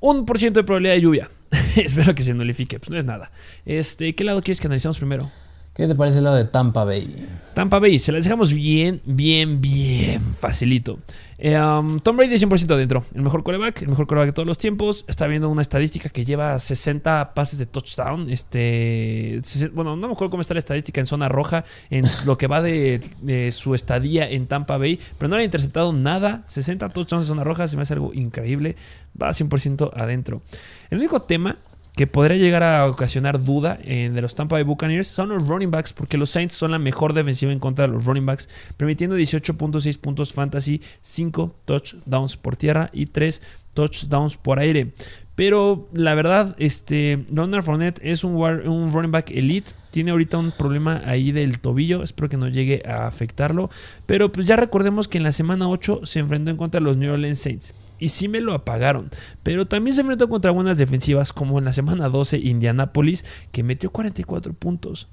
Un por ciento de probabilidad de lluvia. Espero que se nulifique, pues no es nada. Este, ¿Qué lado quieres que analicemos primero? ¿Qué te parece el lado de Tampa Bay? Tampa Bay, se las dejamos bien, bien, bien facilito. Eh, um, Tom Brady 100% adentro. El mejor coreback, el mejor coreback de todos los tiempos. Está viendo una estadística que lleva 60 pases de touchdown. Este, bueno, no me acuerdo cómo está la estadística en zona roja en lo que va de, de, su estadía en Tampa Bay, pero no le ha interceptado nada. 60 touchdowns en zona roja se me hace algo increíble. Va 100% adentro. El único tema que podría llegar a ocasionar duda eh, de los Tampa Bay Buccaneers son los running backs, porque los Saints son la mejor defensiva en contra de los running backs, permitiendo 18.6 puntos fantasy, 5 touchdowns por tierra y 3 touchdowns por aire. Pero la verdad, este, Leonard Fournette es un, un, running back elite. Tiene ahorita un problema ahí del tobillo. Espero que no llegue a afectarlo. Pero pues ya recordemos que en la semana 8 se enfrentó en contra de los New Orleans Saints y sí me lo apagaron. Pero también se enfrentó contra buenas defensivas como en la semana 12 Indianapolis que metió 44 puntos.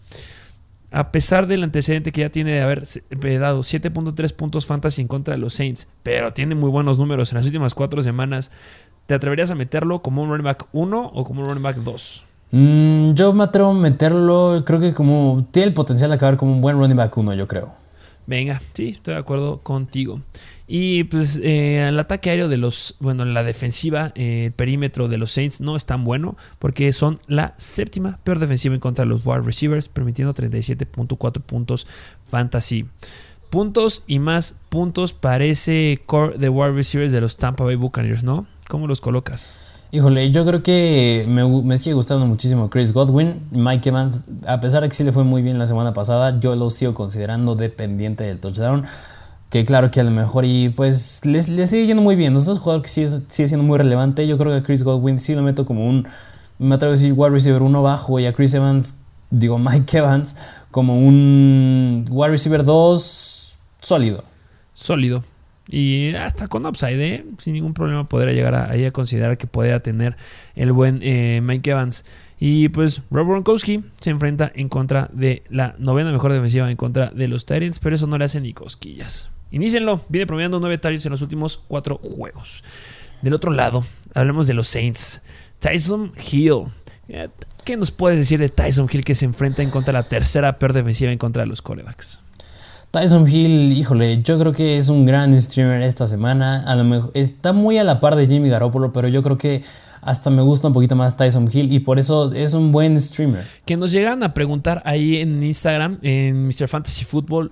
A pesar del antecedente que ya tiene de haber eh, dado 7.3 puntos fantasy en contra de los Saints, pero tiene muy buenos números en las últimas cuatro semanas, ¿te atreverías a meterlo como un running back 1 o como un running back 2? Mm, yo me atrevo a meterlo, creo que como tiene el potencial de acabar como un buen running back 1, yo creo. Venga, sí, estoy de acuerdo contigo. Y pues eh, el ataque aéreo de los, bueno, la defensiva, eh, el perímetro de los Saints no es tan bueno porque son la séptima peor defensiva en contra de los wide receivers, permitiendo 37.4 puntos fantasy. Puntos y más puntos para ese core de wide receivers de los Tampa Bay Buccaneers, ¿no? ¿Cómo los colocas? Híjole, yo creo que me, sigue gustando muchísimo Chris Godwin. Mike Evans, a pesar de que sí le fue muy bien la semana pasada, yo lo sigo considerando dependiente del touchdown. Que claro que a lo mejor y pues le, sigue yendo muy bien. Es un jugador que sigue, sigue, siendo muy relevante. Yo creo que a Chris Godwin sí lo meto como un, me atrevo a decir, wide receiver uno bajo y a Chris Evans, digo Mike Evans, como un wide receiver 2 sólido. Sólido. Y hasta con upside, ¿eh? sin ningún problema podría llegar a, ahí a considerar que podría tener el buen eh, Mike Evans. Y pues Rob Gronkowski se enfrenta en contra de la novena mejor defensiva en contra de los Titans, pero eso no le hace ni cosquillas. Inícienlo, viene promediando 9 targets en los últimos 4 juegos. Del otro lado, hablemos de los Saints. Tyson Hill. Eh, ¿Qué nos puedes decir de Tyson Hill que se enfrenta en contra de la tercera peor defensiva en contra de los corebacks? Tyson Hill, híjole, yo creo que es un gran streamer esta semana. A lo mejor está muy a la par de Jimmy Garoppolo, pero yo creo que hasta me gusta un poquito más Tyson Hill y por eso es un buen streamer. Que nos llegan a preguntar ahí en Instagram, en Mr. Fantasy Football,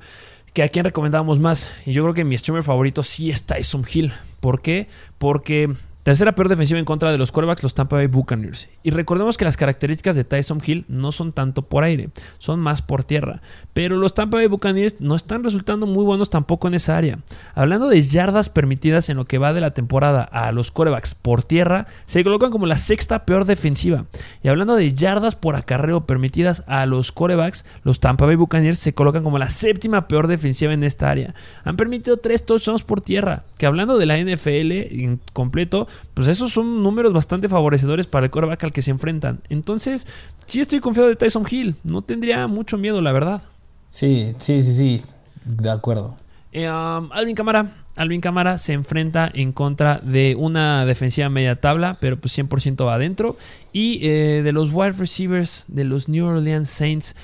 que a quién recomendamos más. Y yo creo que mi streamer favorito sí es Tyson Hill. ¿Por qué? Porque Tercera peor defensiva en contra de los quarterbacks, los Tampa Bay Buccaneers. Y recordemos que las características de Tyson Hill no son tanto por aire, son más por tierra. Pero los Tampa Bay Buccaneers no están resultando muy buenos tampoco en esa área. Hablando de yardas permitidas en lo que va de la temporada a los quarterbacks por tierra, se colocan como la sexta peor defensiva. Y hablando de yardas por acarreo permitidas a los quarterbacks, los Tampa Bay Buccaneers se colocan como la séptima peor defensiva en esta área. Han permitido tres touchdowns por tierra, que hablando de la NFL en completo, pues esos son números bastante favorecedores para el quarterback al que se enfrentan. Entonces, sí estoy confiado de Tyson Hill. No tendría mucho miedo, la verdad. Sí, sí, sí, sí. De acuerdo. Eh, um, Alvin Camara. Alvin Camara se enfrenta en contra de una defensiva media tabla, pero pues 100% va adentro. Y eh, de los wide receivers de los New Orleans Saints,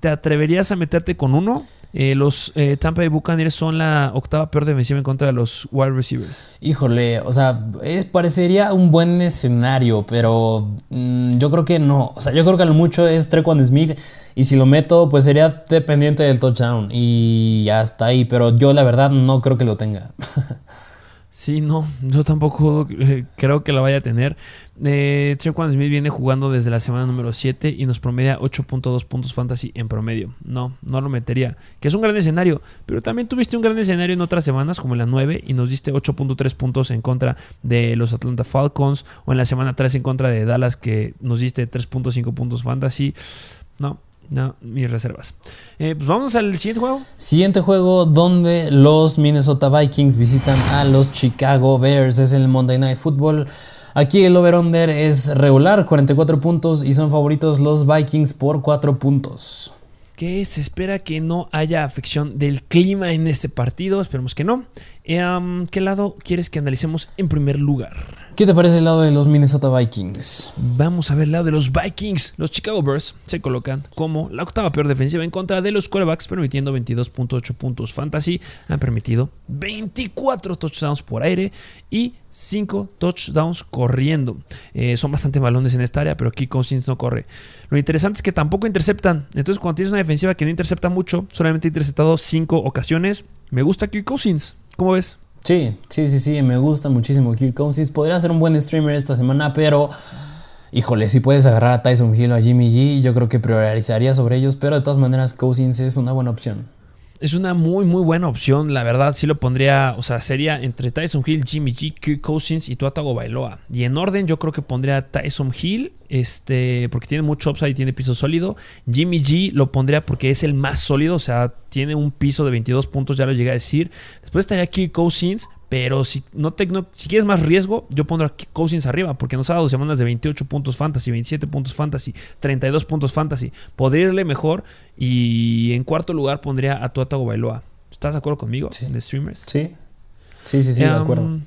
¿te atreverías a meterte con uno? Eh, los eh, Tampa Bay Buccaneers son la octava peor defensiva en contra de los wide receivers. Híjole, o sea, parecería un buen escenario, pero mm, yo creo que no. O sea, yo creo que a lo mucho es Trequan Smith. Y si lo meto, pues sería dependiente del touchdown. Y hasta ahí. Pero yo la verdad no creo que lo tenga. Sí, no, yo tampoco eh, creo que la vaya a tener. Eh, Smith viene jugando desde la semana número 7 y nos promedia 8.2 puntos fantasy en promedio. No, no lo metería. Que es un gran escenario, pero también tuviste un gran escenario en otras semanas, como en la 9, y nos diste 8.3 puntos en contra de los Atlanta Falcons, o en la semana 3 en contra de Dallas, que nos diste 3.5 puntos fantasy. No, no, mis reservas. Eh, pues vamos al siguiente juego. Siguiente juego donde los Minnesota Vikings visitan a los Chicago Bears. Es el Monday Night Football. Aquí el over-under es regular, 44 puntos, y son favoritos los Vikings por 4 puntos. Que se espera que no haya afección del clima en este partido. Esperemos que no. Eh, ¿Qué lado quieres que analicemos en primer lugar? ¿Qué te parece el lado de los Minnesota Vikings? Vamos a ver el lado de los Vikings. Los Chicago Bears se colocan como la octava peor defensiva en contra de los quarterbacks, permitiendo 22.8 puntos fantasy. Han permitido 24 touchdowns por aire y 5 touchdowns corriendo. Eh, son bastante balones en esta área, pero aquí Cousins no corre. Lo interesante es que tampoco interceptan. Entonces, cuando tienes una defensiva que no intercepta mucho, solamente ha interceptado 5 ocasiones, me gusta Kirk Cousins. ¿Cómo ves? Sí, sí, sí, sí, me gusta muchísimo Kirk Cousins. Podría ser un buen streamer esta semana, pero híjole, si puedes agarrar a Tyson Hill o a Jimmy G, yo creo que priorizaría sobre ellos, pero de todas maneras Cousins es una buena opción. Es una muy, muy buena opción. La verdad, sí lo pondría. O sea, sería entre Tyson Hill, Jimmy G, Kirk Cousins y Tuatago Bailoa. Y en orden, yo creo que pondría Tyson Hill, este, porque tiene mucho upside y tiene piso sólido. Jimmy G lo pondría porque es el más sólido, o sea, tiene un piso de 22 puntos, ya lo llegué a decir. Después estaría Kirk Cousins, pero si, no te, si quieres más riesgo, yo pondré a Cousins arriba, porque nos ha dado semanas de 28 puntos fantasy, 27 puntos fantasy, 32 puntos fantasy. Podría irle mejor y en cuarto lugar pondría a Tuata Bailoa. ¿Estás de acuerdo conmigo? Sí. De streamers. Sí. Sí, sí, sí, de acuerdo.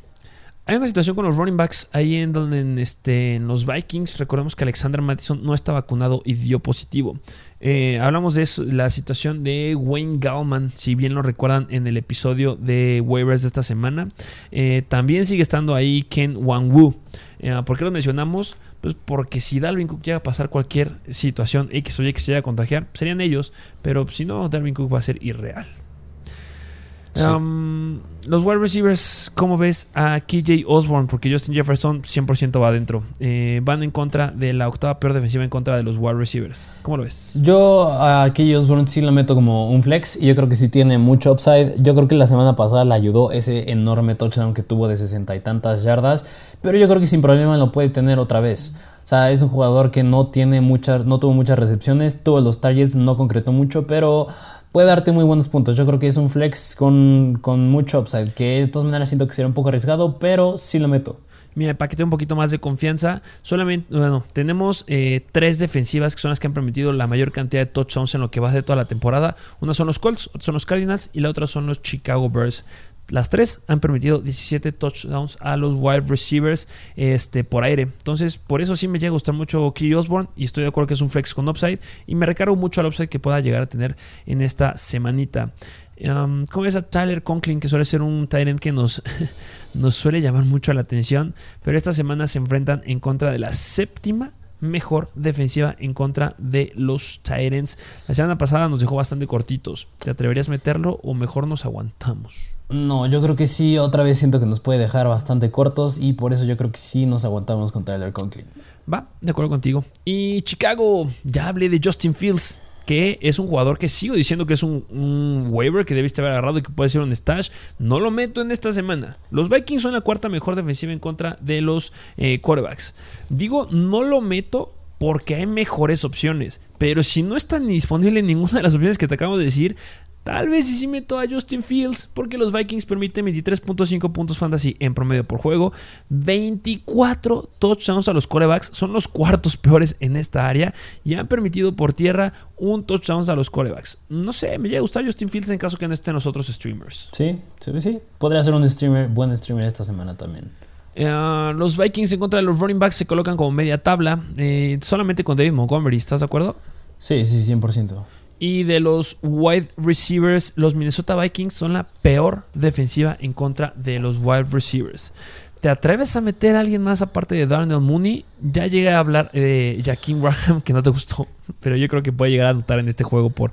Hay una situación con los running backs ahí en en, este, en los Vikings. Recordemos que Alexander Mattison no está vacunado y dio positivo. Eh, hablamos de eso, la situación de Wayne Gallman, si bien lo recuerdan en el episodio de waivers de esta semana. Eh, también sigue estando ahí Ken Wang-Wu. Eh, ¿Por qué lo mencionamos? Pues porque si Dalvin Cook llega a pasar cualquier situación X o Y que se llega a contagiar, serían ellos. Pero si no, Dalvin Cook va a ser irreal. Sí. Um, los wide receivers, ¿cómo ves a KJ Osborne? Porque Justin Jefferson 100% va adentro. Eh, van en contra de la octava peor defensiva en contra de los wide receivers. ¿Cómo lo ves? Yo a KJ Osborne sí lo meto como un flex y yo creo que sí tiene mucho upside. Yo creo que la semana pasada le ayudó ese enorme touchdown que tuvo de sesenta y tantas yardas, pero yo creo que sin problema lo puede tener otra vez. O sea, es un jugador que no tiene muchas, no tuvo muchas recepciones, tuvo los targets, no concretó mucho, pero puede darte muy buenos puntos. Yo creo que es un flex con, con mucho upside, que de todas maneras siento que sería un poco arriesgado, pero sí lo meto. Mira, para que tenga un poquito más de confianza, solamente, bueno, tenemos eh, tres defensivas que son las que han permitido la mayor cantidad de touchdowns en lo que va de toda la temporada. Una son los Colts, otra son los Cardinals y la otra son los Chicago Bears. Las tres han permitido 17 touchdowns a los wide receivers este, por aire. Entonces, por eso sí me llega a gustar mucho Key Osborne y estoy de acuerdo que es un flex con upside. Y me recargo mucho al upside que pueda llegar a tener en esta semanita. Um, ¿Cómo ves a Tyler Conklin, que suele ser un Tyrant que nos, nos suele llamar mucho la atención? Pero esta semana se enfrentan en contra de la séptima mejor defensiva en contra de los Titans. La semana pasada nos dejó bastante cortitos. ¿Te atreverías a meterlo o mejor nos aguantamos? No, yo creo que sí, otra vez siento que nos puede dejar bastante cortos y por eso yo creo que sí nos aguantamos con Tyler Conklin. Va, de acuerdo contigo. Y Chicago, ya hablé de Justin Fields que es un jugador que sigo diciendo que es un, waiver que debiste haber agarrado y que puede ser un stash. No lo meto en esta semana. Los Vikings son la cuarta mejor defensiva en contra de los eh, quarterbacks. Digo, no lo meto porque hay mejores opciones. Pero si no está disponible ninguna de las opciones que te acabo de decir, Tal vez si sí meto a Justin Fields, porque los Vikings permiten 23.5 puntos fantasy en promedio por juego, 24 touchdowns a los corebacks, son los cuartos peores en esta área y han permitido por tierra un touchdown a los corebacks. No sé, me llega a gustar Justin Fields en caso que no estén los otros streamers. Sí, sí, sí. Podría ser un streamer, buen streamer esta semana también. Eh, los Vikings en contra de los running backs se colocan como media tabla, eh, solamente con David Montgomery, ¿estás de acuerdo? Sí, sí, 100%. Y de los wide receivers, los Minnesota Vikings son la peor defensiva en contra de los wide receivers. ¿Te atreves a meter a alguien más aparte de Darnell Mooney? Ya llegué a hablar de Jaquim Graham, que no te gustó, pero yo creo que puede llegar a notar en este juego por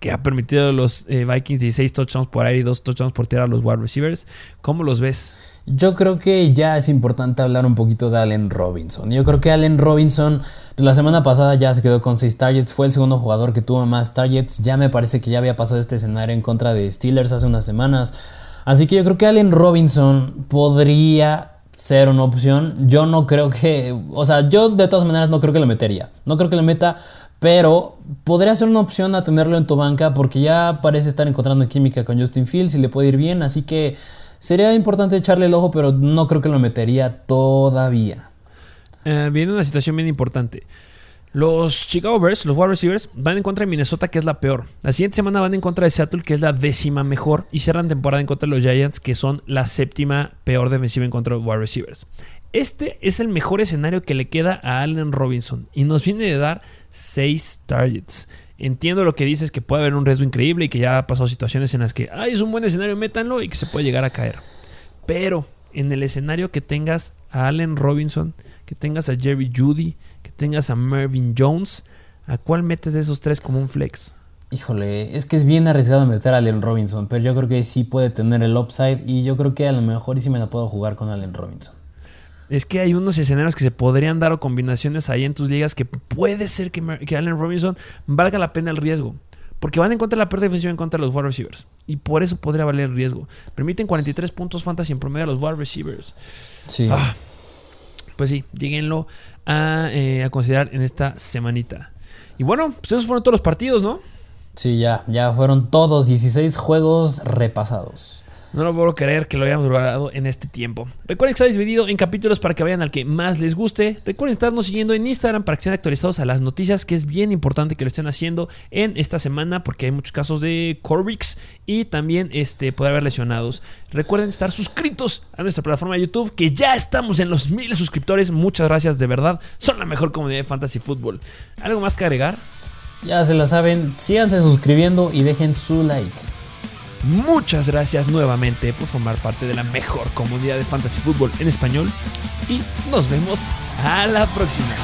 que ha permitido a los eh, Vikings 16 touchdowns por aire y 2 touchdowns por tierra a los wide receivers. ¿Cómo los ves? Yo creo que ya es importante hablar un poquito de Allen Robinson. Yo creo que Allen Robinson pues, la semana pasada ya se quedó con 6 targets, fue el segundo jugador que tuvo más targets. Ya me parece que ya había pasado este escenario en contra de Steelers hace unas semanas. Así que yo creo que Allen Robinson podría ser una opción. Yo no creo que, o sea, yo de todas maneras no creo que lo metería. No creo que lo meta, pero podría ser una opción a tenerlo en tu banca porque ya parece estar encontrando química con Justin Fields y le puede ir bien. Así que Sería importante echarle el ojo, pero no creo que lo metería todavía. Eh, viene una situación bien importante. Los Chicago Bears, los wide receivers, van en contra de Minnesota, que es la peor. La siguiente semana van en contra de Seattle, que es la décima mejor. Y cierran temporada en contra de los Giants, que son la séptima peor defensiva en contra de wide receivers. Este es el mejor escenario que le queda a Allen Robinson. Y nos viene de dar 6 targets. Entiendo lo que dices, que puede haber un riesgo increíble y que ya ha pasado situaciones en las que, ay, es un buen escenario, métanlo y que se puede llegar a caer. Pero en el escenario que tengas a Allen Robinson, que tengas a Jerry Judy, que tengas a Mervyn Jones, ¿a cuál metes de esos tres como un flex? Híjole, es que es bien arriesgado meter a Allen Robinson, pero yo creo que sí puede tener el upside y yo creo que a lo mejor sí me la puedo jugar con Allen Robinson. Es que hay unos escenarios que se podrían dar o combinaciones ahí en tus ligas que puede ser que, Allen Robinson valga la pena el riesgo. Porque van en contra de la pérdida defensiva en contra de los wide receivers. Y por eso podría valer el riesgo. Permiten 43 puntos fantasy en promedio a los wide receivers. Sí. Ah, pues sí, lleguenlo a, eh, a, considerar en esta semanita. Y bueno, pues esos fueron todos los partidos, ¿no? Sí, ya, ya fueron todos 16 juegos repasados. No lo puedo creer que lo hayamos logrado en este tiempo. Recuerden que está dividido en capítulos para que vayan al que más les guste. Recuerden estarnos siguiendo en Instagram para que estén actualizados a las noticias, que es bien importante que lo estén haciendo en esta semana porque hay muchos casos de Corvix y también este, poder haber lesionados. Recuerden estar suscritos a nuestra plataforma de YouTube, que ya estamos en los mil suscriptores. Muchas gracias, de verdad. Son la mejor comunidad de Fantasy Football. ¿Algo más que agregar? Ya se la saben, síganse suscribiendo y dejen su like. Muchas gracias nuevamente por formar parte de la mejor comunidad de fantasy fútbol en español y nos vemos a la próxima.